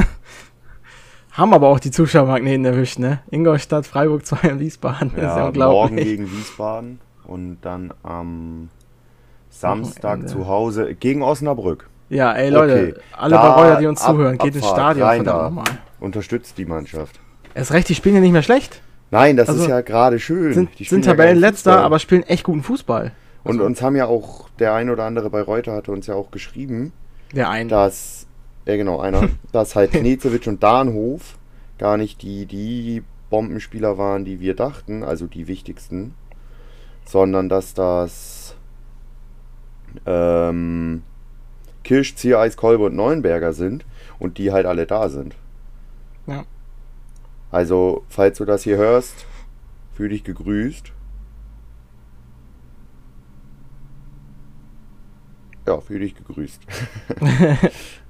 Haben aber auch die Zuschauermagneten erwischt, ne? Ingolstadt, Freiburg 2 und Wiesbaden. Ja, das ist ja unglaublich. Morgen gegen Wiesbaden und dann am Samstag zu Hause gegen Osnabrück. Ja, ey Leute, okay. alle Bayreuther, die uns ab, zuhören, geht ins Stadion verdammt nochmal. Unterstützt die Mannschaft. Erst recht, die spielen ja nicht mehr schlecht. Nein, das also, ist ja gerade schön. Sind, sind Tabellenletzter, aber spielen echt guten Fußball. Und also. uns haben ja auch, der ein oder andere bei Reuter hatte uns ja auch geschrieben, der ein. dass ja genau, einer, dass halt Knezewitsch und Dahnhof gar nicht die, die Bombenspieler waren, die wir dachten, also die wichtigsten, sondern dass das ähm, Kirsch, Ziereis, Kolbe und Neuenberger sind und die halt alle da sind. Ja. Also, falls du das hier hörst, fühl dich gegrüßt. Ja, fühl dich gegrüßt.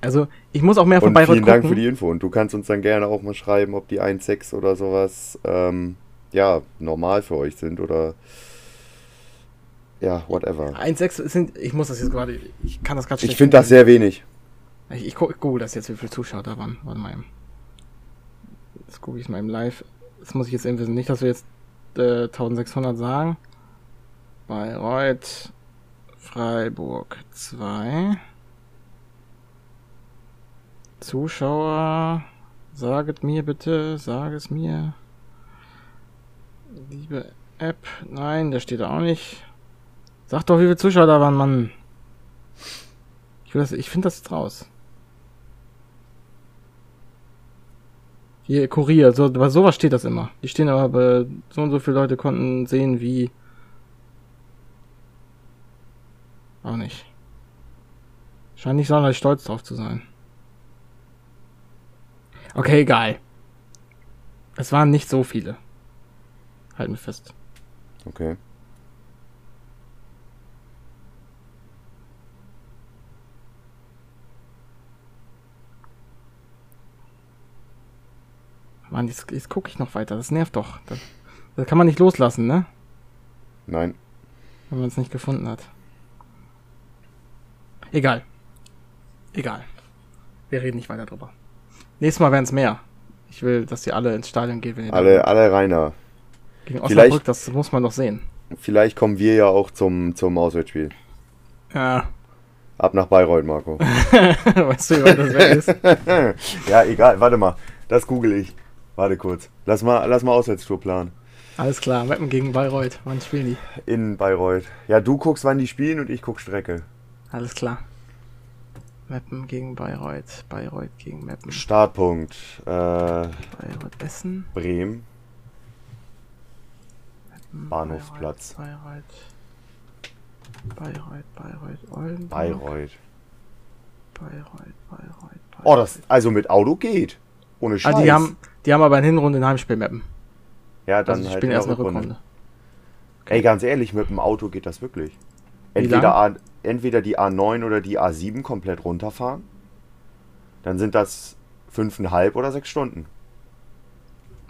Also, ich muss auch mehr von Bayreuth vielen gucken. Dank für die Info. Und du kannst uns dann gerne auch mal schreiben, ob die 1,6 oder sowas, ähm, ja, normal für euch sind oder ja, whatever. 1,6 sind, ich muss das jetzt gerade, ich kann das gerade Ich finde das sehr wenig. Ich, ich google das jetzt, wie viele Zuschauer da waren. Warte mal. Das gucke ich mal im Live. Das muss ich jetzt eben wissen. Nicht, dass wir jetzt äh, 1600 sagen. Bayreuth, Freiburg 2. Zuschauer, saget mir bitte, sag es mir. Liebe App, nein, der steht auch nicht. Sag doch, wie viele Zuschauer da waren, Mann. Ich, ich finde das jetzt raus. Hier, Kurier, so, bei sowas steht das immer. Die stehen aber, so und so viele Leute konnten sehen, wie. Auch nicht. Scheint nicht sonderlich stolz drauf zu sein. Okay, egal. Es waren nicht so viele. Halten wir fest. Okay. Mann, jetzt, jetzt gucke ich noch weiter. Das nervt doch. Das, das kann man nicht loslassen, ne? Nein. Wenn man es nicht gefunden hat. Egal. Egal. Wir reden nicht weiter drüber. Nächstes Mal werden es mehr. Ich will, dass ihr alle ins Stadion gehen, wenn ihr Alle, alle reiner. Gegen Osnabrück, das muss man doch sehen. Vielleicht kommen wir ja auch zum, zum Auswärtsspiel. Ja. Ab nach Bayreuth, Marco. weißt du, wie weit das weg ist? ja, egal. Warte mal. Das google ich. Warte kurz. Lass mal, lass mal Auswärtstour planen. Alles klar. Mappen gegen Bayreuth. Wann spielen die? In Bayreuth. Ja, du guckst, wann die spielen und ich guck Strecke. Alles klar. Meppen gegen Bayreuth. Bayreuth gegen Meppen. Startpunkt. Äh, Bayreuth Essen. Bremen. Meppen, Bahnhofsplatz. Bayreuth. Bayreuth, Bayreuth, Oldenburg. Bayreuth. Bayreuth, Bayreuth, Oh, das also mit Auto geht. Ohne Scheiß. Ah, die haben, die haben aber in Hinrunde ein Heimspiel Meppen. ja, dann Also die halt spielen in erst eine Rückrunde. Rückrunde. Ey, ganz ehrlich, mit dem Auto geht das wirklich. Entweder, A, entweder die A9 oder die A7 komplett runterfahren. Dann sind das fünfeinhalb oder sechs Stunden.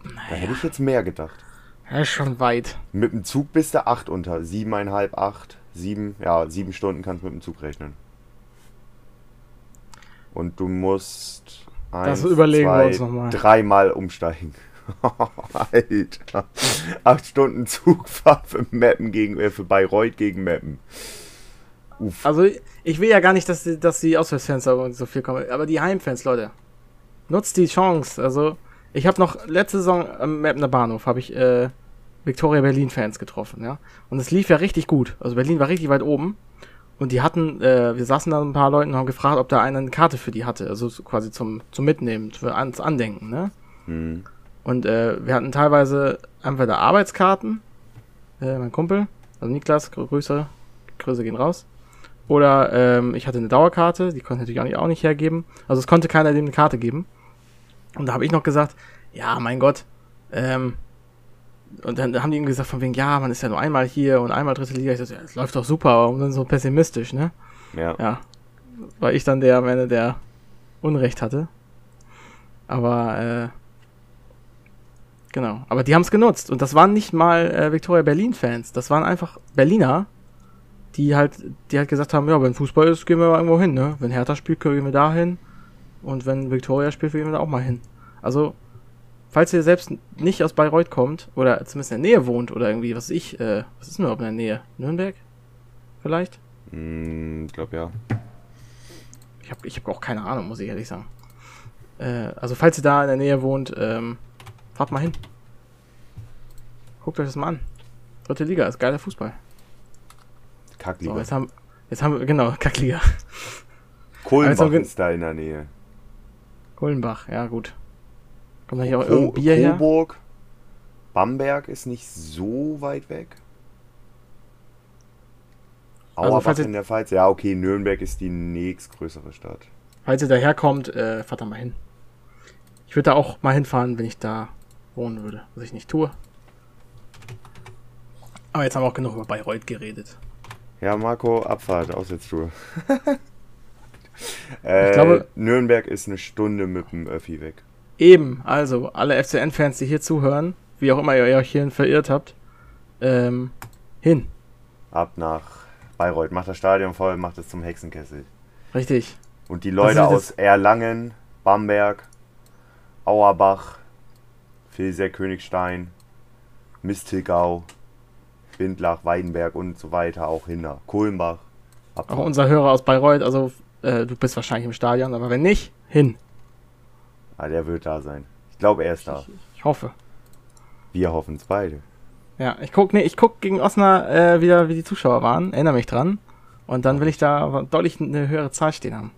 Da hätte ich jetzt mehr gedacht. Ja, ist schon weit. Mit dem Zug bist du acht unter. Siebeneinhalb, acht, sieben, ja, sieben Stunden kannst du mit dem Zug rechnen. Und du musst eins, überlegen wir zwei, uns noch mal. dreimal umsteigen. Alter. Acht Stunden Zugfahrt für Mappen gegen, äh, für Bayreuth gegen Mappen. Uff. Also, ich will ja gar nicht, dass die, dass die Auswärtsfans da so viel kommen. Aber die Heimfans, Leute. Nutzt die Chance. Also, ich habe noch letzte Saison am Mapner Bahnhof habe ich äh, Victoria Berlin Fans getroffen, ja. Und es lief ja richtig gut. Also Berlin war richtig weit oben. Und die hatten, äh, wir saßen da mit ein paar Leuten und haben gefragt, ob da einer eine Karte für die hatte. Also so quasi zum, zum Mitnehmen, für ans Andenken, ne? Hm. Und äh, wir hatten teilweise entweder Arbeitskarten, äh, mein Kumpel, also Niklas, Grü- Grüße, Grüße gehen raus. Oder ähm, ich hatte eine Dauerkarte, die konnte natürlich auch nicht, auch nicht hergeben. Also es konnte keiner dem eine Karte geben. Und da habe ich noch gesagt, ja, mein Gott, ähm, und dann haben die ihm gesagt von wegen, ja, man ist ja nur einmal hier und einmal dritte Liga. Ich dachte, ja, das läuft doch super und dann so pessimistisch, ne? Ja. Ja, war ich dann der am Ende, der Unrecht hatte. Aber, äh, genau. Aber die haben es genutzt. Und das waren nicht mal äh, Victoria Berlin-Fans. Das waren einfach Berliner, die halt, die halt gesagt haben, ja, wenn Fußball ist, gehen wir mal irgendwo hin, ne? Wenn Hertha spielt, gehen wir da hin. Und wenn Victoria spielt, gehen wir da auch mal hin. Also, falls ihr selbst nicht aus Bayreuth kommt, oder zumindest in der Nähe wohnt, oder irgendwie, was ich, äh, was ist denn überhaupt in der Nähe? Nürnberg? Vielleicht? Hm, ich glaube ja. Ich habe ich hab auch keine Ahnung, muss ich ehrlich sagen. Äh, also falls ihr da in der Nähe wohnt, ähm, fahrt mal hin. Guckt euch das mal an. Dritte Liga ist geiler Fußball. So, Kackliga. jetzt haben, jetzt haben wir, genau, Kackliga. Kulmbach also- ist da in der Nähe. Goldenbach, ja gut. Kommt da hier auch Ko irgendein Bier her? Coburg. Bamberg ist nicht so weit weg. Also, Auerbach ihr- in der Pfalz. Ja, okay, Nürnberg ist die nächstgrößere Stadt. Falls ihr daherkommt, äh, fahrt da mal hin. Ich würde da auch mal hinfahren, wenn ich da wohnen würde, was ich nicht tue. Aber jetzt haben wir auch genug über Bayreuth geredet. Ja, Marco, Abfahrt, Aussetztour. äh, Ich glaube- Nürnberg ist eine Stunde mit dem Öffi weg. Eben, also alle FCN-Fans, die hier zuhören, wie auch immer ihr euch hierhin verirrt habt, ähm, hin. Ab nach Bayreuth. Macht das Stadion voll, macht es zum Hexenkessel. Richtig. Und die Leute Also aus Erlangen, Bamberg, Auerbach, Vilseck, Königstein, Mistilgau, Bindlach, Weidenberg und so weiter auch hinter. Kulmbach. Auch unser Hörer aus Bayreuth, also äh, du bist wahrscheinlich im Stadion, aber wenn nicht, hin. Ah, der wird da sein. Ich glaube, er ist da. Ich hoffe. Wir hoffen es beide. Ja, ich guck, nee, ich guck gegen Osnabrück äh, wieder, wie die Zuschauer waren, erinnere mich dran. Und dann will ich da deutlich eine höhere Zahl stehen haben.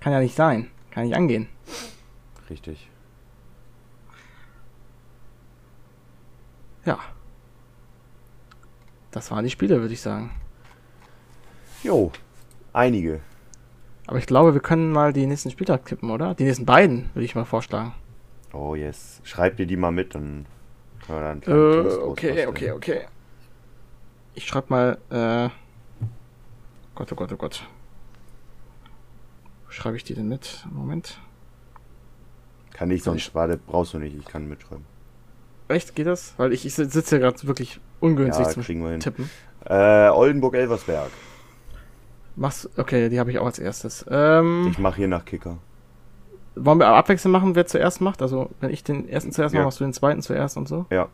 Kann ja nicht sein. Kann nicht angehen. Richtig. Ja. Das waren die Spiele, würde ich sagen. Jo, einige. Aber ich glaube, wir können mal die nächsten Spieltag tippen, oder? Die nächsten beiden, würde ich mal vorschlagen. Oh yes. Schreib dir die mal mit, dann können wir da einen kleinen Äh, okay, okay, okay. Ich schreib mal, äh. Gott, oh Gott, oh Gott. Wo schreibe ich die denn mit? Moment. Kann ich sonst, warte, brauchst du nicht, ich kann mitschreiben. Echt, geht das? Weil ich, ich sitze hier gerade wirklich ungünstig Ja, zum kriegen wir hin. Tippen. Äh, Oldenburg-Elversberg. Okay, die habe ich auch als erstes. Ähm, Ich mache hier nach Kicker. wollen wir abwechselnd machen, wer zuerst macht? Also, wenn ich den ersten zuerst Ja. mache, machst du den zweiten zuerst und so? Ja.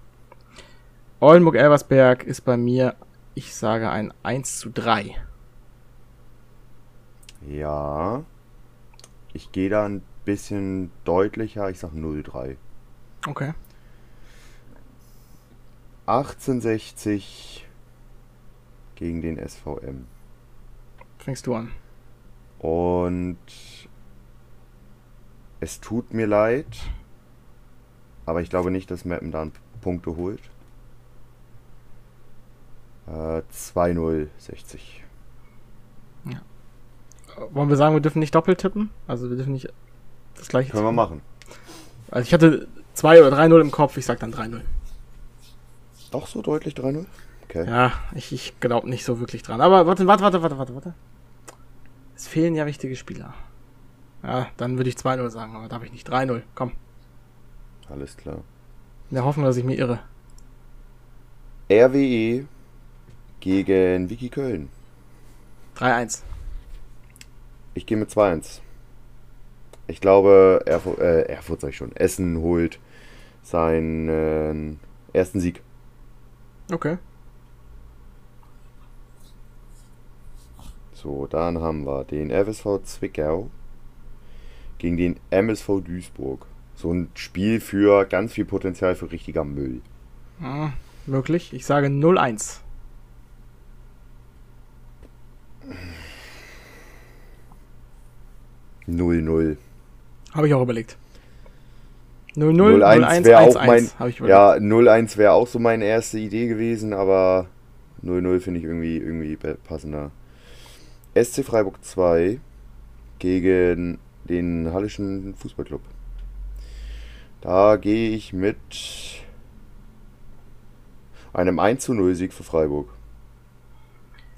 Oldenburg-Elversberg ist bei mir, ich sage ein 1 zu 3. Ja. Ich gehe da ein bisschen deutlicher, ich sag 0-3. Okay. 1860 gegen den SVM. Fängst du an. Und es tut mir leid, aber ich glaube nicht, dass Mappen da Punkte holt. Äh, 2-0, 60. Wollen wir sagen, wir dürfen nicht doppelt tippen? Also wir dürfen nicht das gleiche Können wir tippen? machen. Also ich hatte 2 oder 3-0 im Kopf, ich sag dann 3-0. Doch so deutlich 3-0? Okay. Ja, ich, ich glaube nicht so wirklich dran. Aber warte, warte, warte, warte, warte, warte. Es fehlen ja wichtige Spieler. Ja, dann würde ich 2-0 sagen, aber darf ich nicht. 3-0, komm. Alles klar. In der Hoffnung, dass ich mir irre. RWE gegen Wiki Köln. 3-1. Ich gehe mit 2-1. Ich glaube, Erfurt, äh, Erfurt sag ich schon, Essen holt seinen ersten Sieg. Okay. So, dann haben wir den FSV Zwickau gegen den MSV Duisburg. So ein Spiel für ganz viel Potenzial für richtiger Müll. Hm, möglich. Ich sage 0-1. Null null. Habe ich auch überlegt. 0-0, 0-1 0-1, wäre auch 1-1, mein. habe ich überlegt. Ja, 0-1 wäre auch so meine erste Idee gewesen, aber 0-0 finde ich irgendwie, irgendwie passender. SC Freiburg 2 gegen den Hallischen Fußballclub. Da gehe ich mit einem 1 0 Sieg für Freiburg.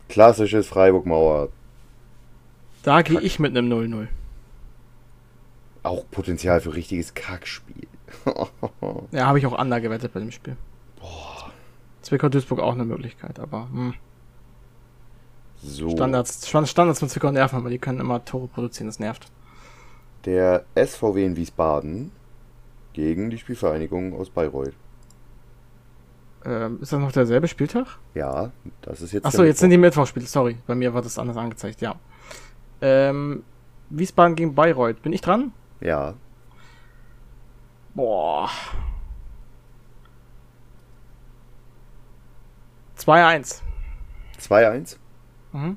Klassisches Freiburg-Mauer. Da gehe ich mit einem 0-0. Auch Potenzial für richtiges Kackspiel. Ja, habe ich auch Ander gewettet bei dem Spiel. Boah. Zwickau Duisburg auch eine Möglichkeit, aber hm. so. Standards, Stand- Standards von Zwickau nerven, aber die können immer Tore produzieren, das nervt. Der SVW in Wiesbaden gegen die Spielvereinigung aus Bayreuth. Ähm, ist das noch derselbe Spieltag? Ja, das ist jetzt. Achso, jetzt sind die Mittwochspiele, sorry. Bei mir war das anders angezeigt, ja. Ähm, Wiesbaden gegen Bayreuth. Bin ich dran? Ja, Boah. 2-1. 2-1. Mhm.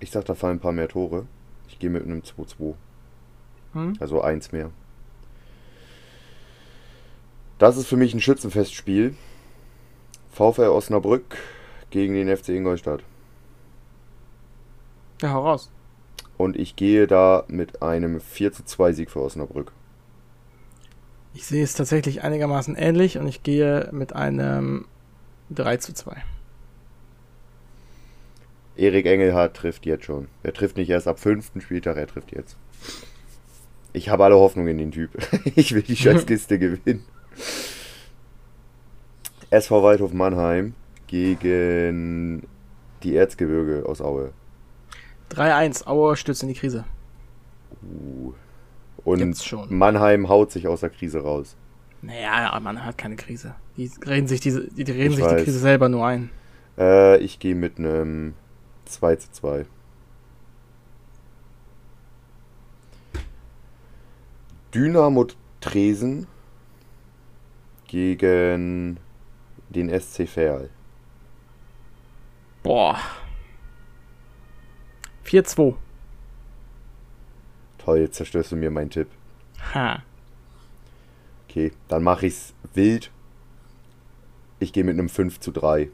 Ich sag, da fallen ein paar mehr Tore. Ich gehe mit einem 2-2. Mhm. Also eins mehr. Das ist für mich ein Schützenfestspiel. VfL Osnabrück gegen den FC Ingolstadt. Ja, hau raus. Und ich gehe da mit einem 4 2 Sieg für Osnabrück. Ich sehe es tatsächlich einigermaßen ähnlich und ich gehe mit einem 3 zu 2. Erik Engelhardt trifft jetzt schon. Er trifft nicht erst ab fünften Spieltag, er trifft jetzt. Ich habe alle Hoffnung in den Typ. Ich will die Schatzkiste gewinnen. SV Waldhof Mannheim gegen die Erzgebirge aus Aue. 3-1, Aue stürzt in die Krise. Uh. Und. Mannheim haut sich aus der Krise raus. Naja, aber man hat keine Krise. Die reden sich, diese, die, die reden Ich sich weiß. die Krise selber nur ein. Äh, ich gehe mit einem 2 zu 2. Dynamo Tresen gegen den SC Verl. Boah. 4-2. Toll, jetzt zerstörst du mir meinen Tipp. Ha. Okay, dann mache ich's wild. Ich gehe mit einem 5 zu 3.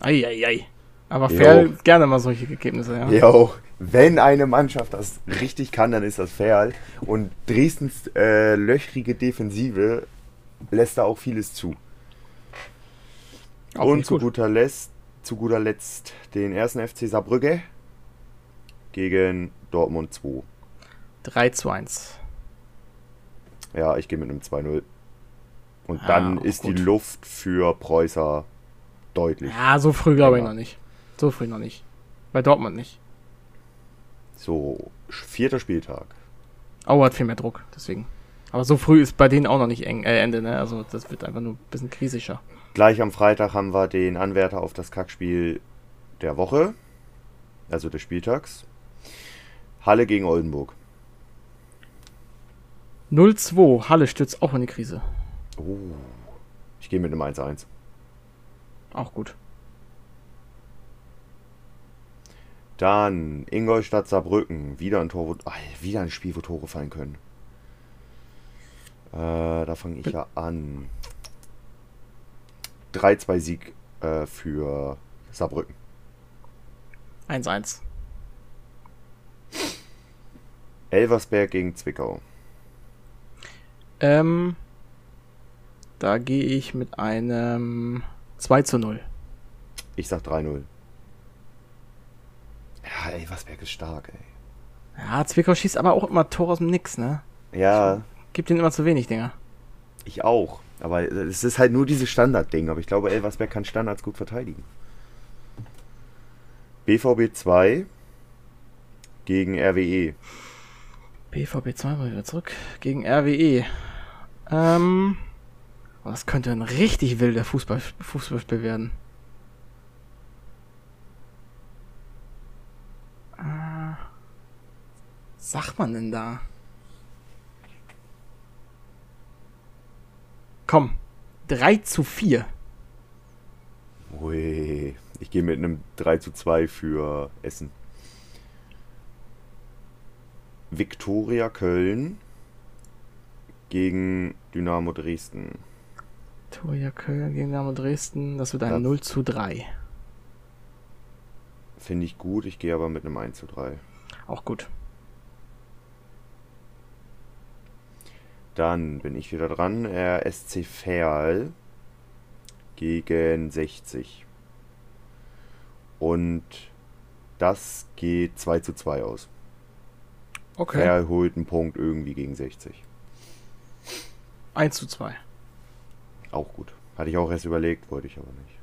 Eieiei. Aber fair gerne mal solche Ergebnisse, ja. Jo, wenn eine Mannschaft das richtig kann, dann ist das Ferl. Und Dresdens äh, löchrige Defensive lässt da auch vieles zu. Auch Und zu gut. guter, Letzt, zu guter Letzt den ersten FC Saarbrücke gegen Dortmund 2. 3 zu 1. Ja, ich gehe mit einem 2-0. Und Ah, dann ist gut. die Luft für Preußer deutlich. Ja, so früh glaube ich noch nicht. So früh noch nicht. Bei Dortmund nicht. So, vierter Spieltag. Aue hat viel mehr Druck, deswegen. Aber so früh ist bei denen auch noch nicht eng, äh, Ende, ne? Also das wird einfach nur ein bisschen krisischer. Gleich am Freitag haben wir den Anwärter auf das Kackspiel der Woche, also des Spieltags. Halle gegen Oldenburg. 0-2, Halle stürzt auch in die Krise. Oh. Ich gehe mit einem 1-1. Auch gut. Dann Ingolstadt Saarbrücken. Wieder ein Tor, wo, ah, wieder ein Spiel, wo Tore fallen können. Äh, da fange ich ja an. 3-2 Sieg äh, für Saarbrücken. 1-1. Elversberg gegen Zwickau. Ähm, da gehe ich mit einem 2 zu 0. Ich sag 3-0. Ja, Elversberg ist stark, ey. Ja, Zwickau schießt aber auch immer Tor aus dem Nix, ne? Ja, Gibt ihnen immer zu wenig Dinger. ich auch. Aber es ist halt nur dieses Standardding. Aber ich glaube, Elversberg kann Standards gut verteidigen. BVB 2 gegen. RWE. BVB 2 mal wieder zurück gegen RWE. Ähm, oh, das könnte ein richtig wilder Fußball, Fußballspiel werden. Äh, was sagt man denn da? Komm, 3 zu 4. Ui, ich gehe mit einem 3 zu 2 für Essen. Viktoria Köln gegen Dynamo Dresden. Torja Köln gegen Dynamo Dresden, das wird ein Ja. 0 zu 3. Finde ich gut, ich gehe aber mit einem 1 zu 3. Auch gut. Dann bin ich wieder dran. Äh, SC Verl gegen 60. Und das geht 2 zu 2 aus. Okay. Verl holt einen Punkt irgendwie gegen 60. 1 zu 2. Auch gut. Hatte ich auch erst überlegt, wollte ich aber nicht.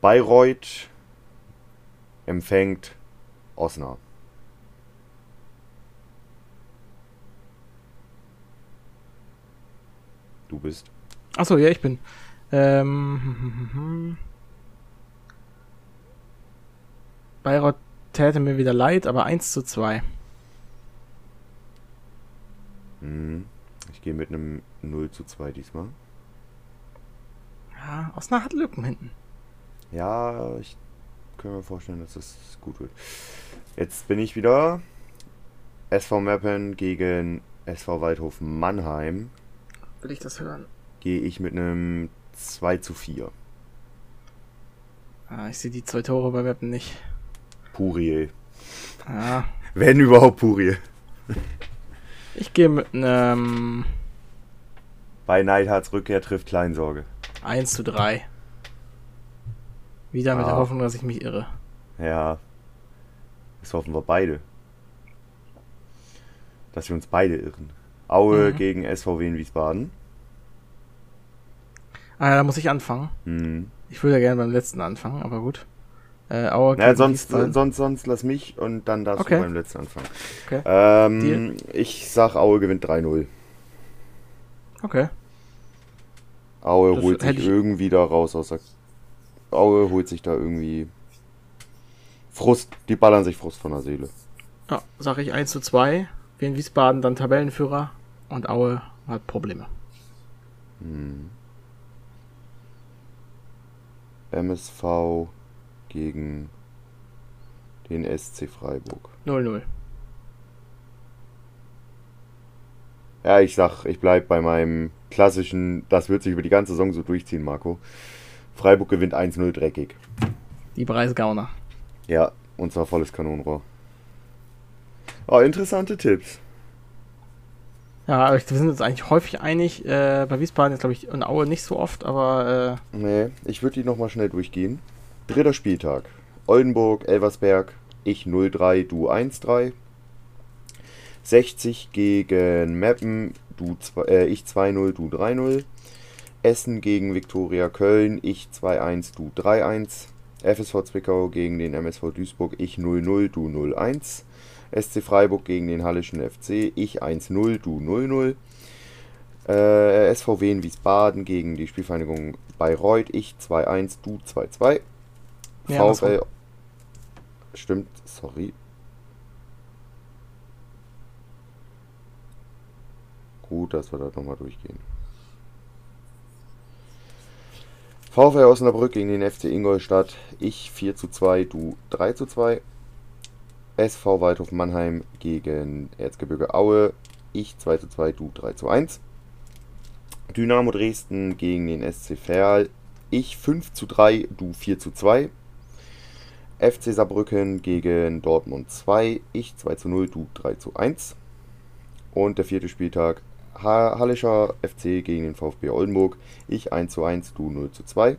Bayreuth empfängt Osnabrück. Du bist. Achso, ja, ich bin. Ähm, Bayreuth täte mir wieder leid, aber 1 zu 2. Hm. Ich gehe mit einem 0 zu 2 diesmal. Ja, Osnabrück hat Lücken hinten. Ja, ich kann mir vorstellen, dass das gut wird. Jetzt bin ich wieder. SV Meppen gegen SV Waldhof Mannheim. Will ich das hören? Gehe ich mit einem 2 zu 4. Ah, ich sehe die zwei Tore bei Weppen nicht. Purie. Ah, Wenn überhaupt Purie. ich gehe mit einem Bei Neidhards Rückkehr trifft Kleinsorge. 1 zu 3. Wieder mit der Ah. Hoffnung, dass ich mich irre. Ja. Das hoffen wir beide. Dass wir uns beide irren. Aue Mhm. gegen SVW in Wiesbaden. Ah, ja, da muss ich anfangen. Hm. Ich würde ja gerne beim letzten anfangen, aber gut. Äh, gegen sonst, sonst, sonst lass mich und dann darfst Okay. du beim letzten anfangen. Okay. Ähm, ich sag, Aue gewinnt 3-0. Okay. Aue Das holt sich irgendwie da raus aus der. Aue holt sich da irgendwie. Frust, die ballern sich Frust von der Seele. Ja, sage ich 1 zu 2. Wir in Wiesbaden dann Tabellenführer und Aue hat Probleme. Hm. MSV gegen den SC Freiburg. 0-0. Ja, ich sag, ich bleib bei meinem klassischen, das wird sich über die ganze Saison so durchziehen, Marco. Freiburg gewinnt 1-0 dreckig. Die Preisgauner. Ja, und zwar volles Kanonenrohr. Oh, interessante Tipps. Ja, aber wir sind uns eigentlich häufig einig. Äh, bei Wiesbaden ist, glaube ich, und Aue nicht so oft, aber äh, Nee, ich würde die nochmal schnell durchgehen. Dritter Spieltag. Oldenburg, Elversberg, ich 0-3, du 1-3. 60 gegen Meppen, du zwei, äh, ich 2-0, du 3-0. Essen gegen Viktoria Köln, ich 2-1, du 3-1. FSV Zwickau gegen den MSV Duisburg, ich 0-0, du 0-1. SC Freiburg gegen den Hallischen FC, ich 1-0, du 0-0. Äh, SVW in Wiesbaden gegen die Spielvereinigung Bayreuth, ich 2-1, du 2-2. Ja, VfL. Stimmt, sorry. Gut, dass wir da nochmal durchgehen. VfL Osnabrück gegen den FC Ingolstadt. Ich 4 zu 2, du 3 zu 2. SV Waldhof Mannheim gegen Erzgebirge Aue. Ich 2 zu 2, du 3 zu 1. Dynamo Dresden gegen den SC Verl. Ich 5 zu 3, du 4 zu 2. FC Saarbrücken gegen Dortmund 2. Ich 2 zu 0, du 3 zu 1. Und der vierte Spieltag Hallischer FC gegen den VfB Oldenburg. Ich 1 zu 1, du 0 zu 2.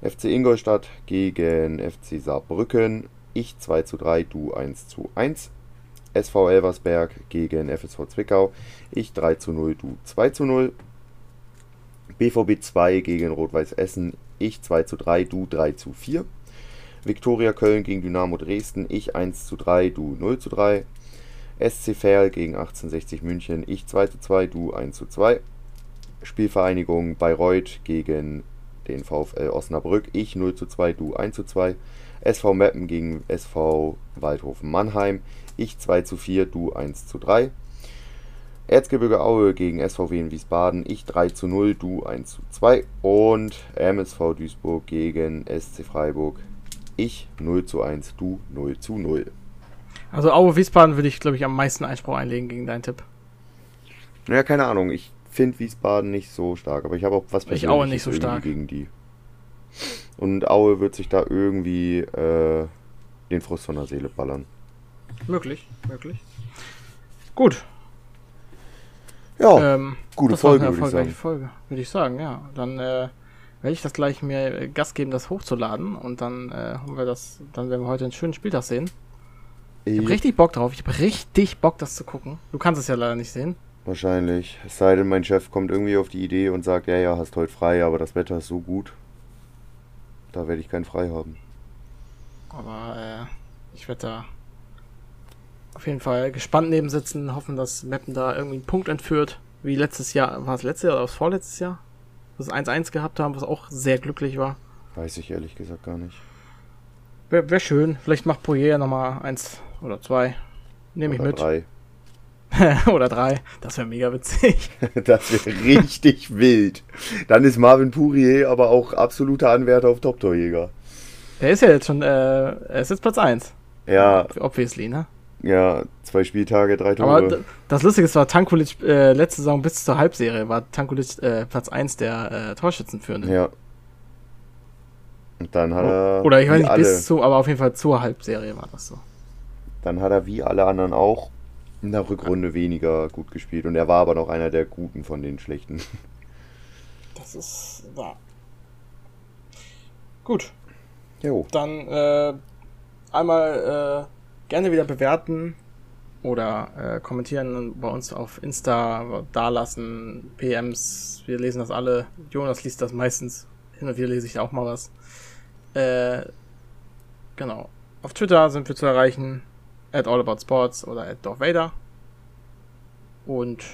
FC Ingolstadt gegen FC Saarbrücken. Ich 2 zu 3, du 1 zu 1. SV Elversberg gegen FSV Zwickau. Ich 3 zu 0, du 2 zu 0. BVB 2 gegen Rot-Weiß Essen. Ich 2 zu 3, du 3 zu 4. Viktoria Köln gegen Dynamo Dresden. Ich 1 zu 3, du 0 zu 3. SC Verl gegen 1860 München. Ich 2 zu 2, du 1 zu 2. Spielvereinigung Bayreuth gegen den VfL Osnabrück. Ich 0 zu 2, du 1 zu 2. SV Meppen gegen SV Waldhofen Mannheim. Ich 2 zu 4, du 1 zu 3. Erzgebirge Aue gegen SVW in Wiesbaden. Ich 3 zu 0, du 1 zu 2. Und MSV Duisburg gegen SC Freiburg. Ich 0 zu 1, du 0 zu 0. Also Aue Wiesbaden würde ich, glaube ich, am meisten Einspruch einlegen gegen deinen Tipp. Naja, keine Ahnung. Ich finde Wiesbaden nicht so stark, aber ich habe auch was Ich Aue nicht so stark gegen die. Und Aue wird sich da irgendwie äh, den Frust von der Seele ballern. Möglich, möglich. Gut. Ja, ähm, gute Folge, würde ich sagen. Folge, würde ich sagen, ja. Dann äh, werde ich das gleich mir Gas geben, das hochzuladen und dann äh, haben wir das, dann werden wir heute einen schönen Spieltag sehen. Ich habe richtig Bock drauf. Ich habe richtig Bock, das zu gucken. Du kannst es ja leider nicht sehen. Wahrscheinlich. Es sei denn, mein Chef kommt irgendwie auf die Idee und sagt, ja, ja, hast heute frei, aber das Wetter ist so gut. Da werde ich keinen frei haben. Aber äh, ich werde da auf jeden Fall gespannt neben sitzen, hoffen, dass Meppen da irgendwie einen Punkt entführt. Wie letztes Jahr, war es letztes Jahr oder was vorletztes Jahr? Was 1-1 gehabt haben, was auch sehr glücklich war. Weiß ich ehrlich gesagt gar nicht. Wäre wär schön. Vielleicht macht Poirier nochmal eins oder zwei. Nehme ich mit. Drei. oder drei. Das wäre mega witzig. das wäre richtig wild. Dann ist Marvin Pourier aber auch absoluter Anwärter auf Top-Torjäger. Er ist ja jetzt schon, äh, er ist jetzt Platz 1. Ja. Obviously, ne? Ja, zwei Spieltage, drei Tore. Aber das Lustige ist, war Tankulic äh, letzte Saison bis zur Halbserie, war Tankulic äh, Platz 1 der äh, Torschützenführenden. Ja. Und dann hat er. Oder ich weiß nicht, alle, bis zu, aber auf jeden Fall zur Halbserie war das so. Dann hat er wie alle anderen auch in der Rückrunde weniger gut gespielt. Und er war aber noch einer der Guten von den Schlechten. Das ist wahr. Gut. Jo. Dann äh, einmal äh, gerne wieder bewerten oder äh, kommentieren bei uns auf Insta, dalassen, PMs. Wir lesen das alle. Jonas liest das meistens. Hin und wieder lese ich auch mal was. Äh, genau. Auf Twitter sind wir zu erreichen at allaboutsports oder at Vader. Und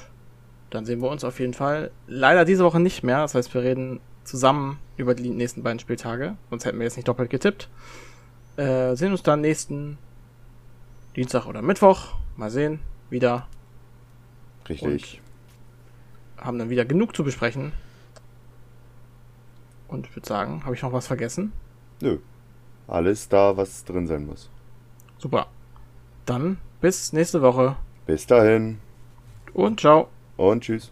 dann sehen wir uns auf jeden Fall leider diese Woche nicht mehr. Das heißt, wir reden zusammen über die nächsten beiden Spieltage. Sonst hätten wir jetzt nicht doppelt getippt. Äh, sehen uns dann nächsten Dienstag oder Mittwoch. Mal sehen. Wieder. Richtig. Und haben dann wieder genug zu besprechen. Und ich würde sagen, habe ich noch was vergessen? Nö. Alles da, was drin sein muss. Super. Dann bis nächste Woche. Bis dahin. Und ciao. Und tschüss.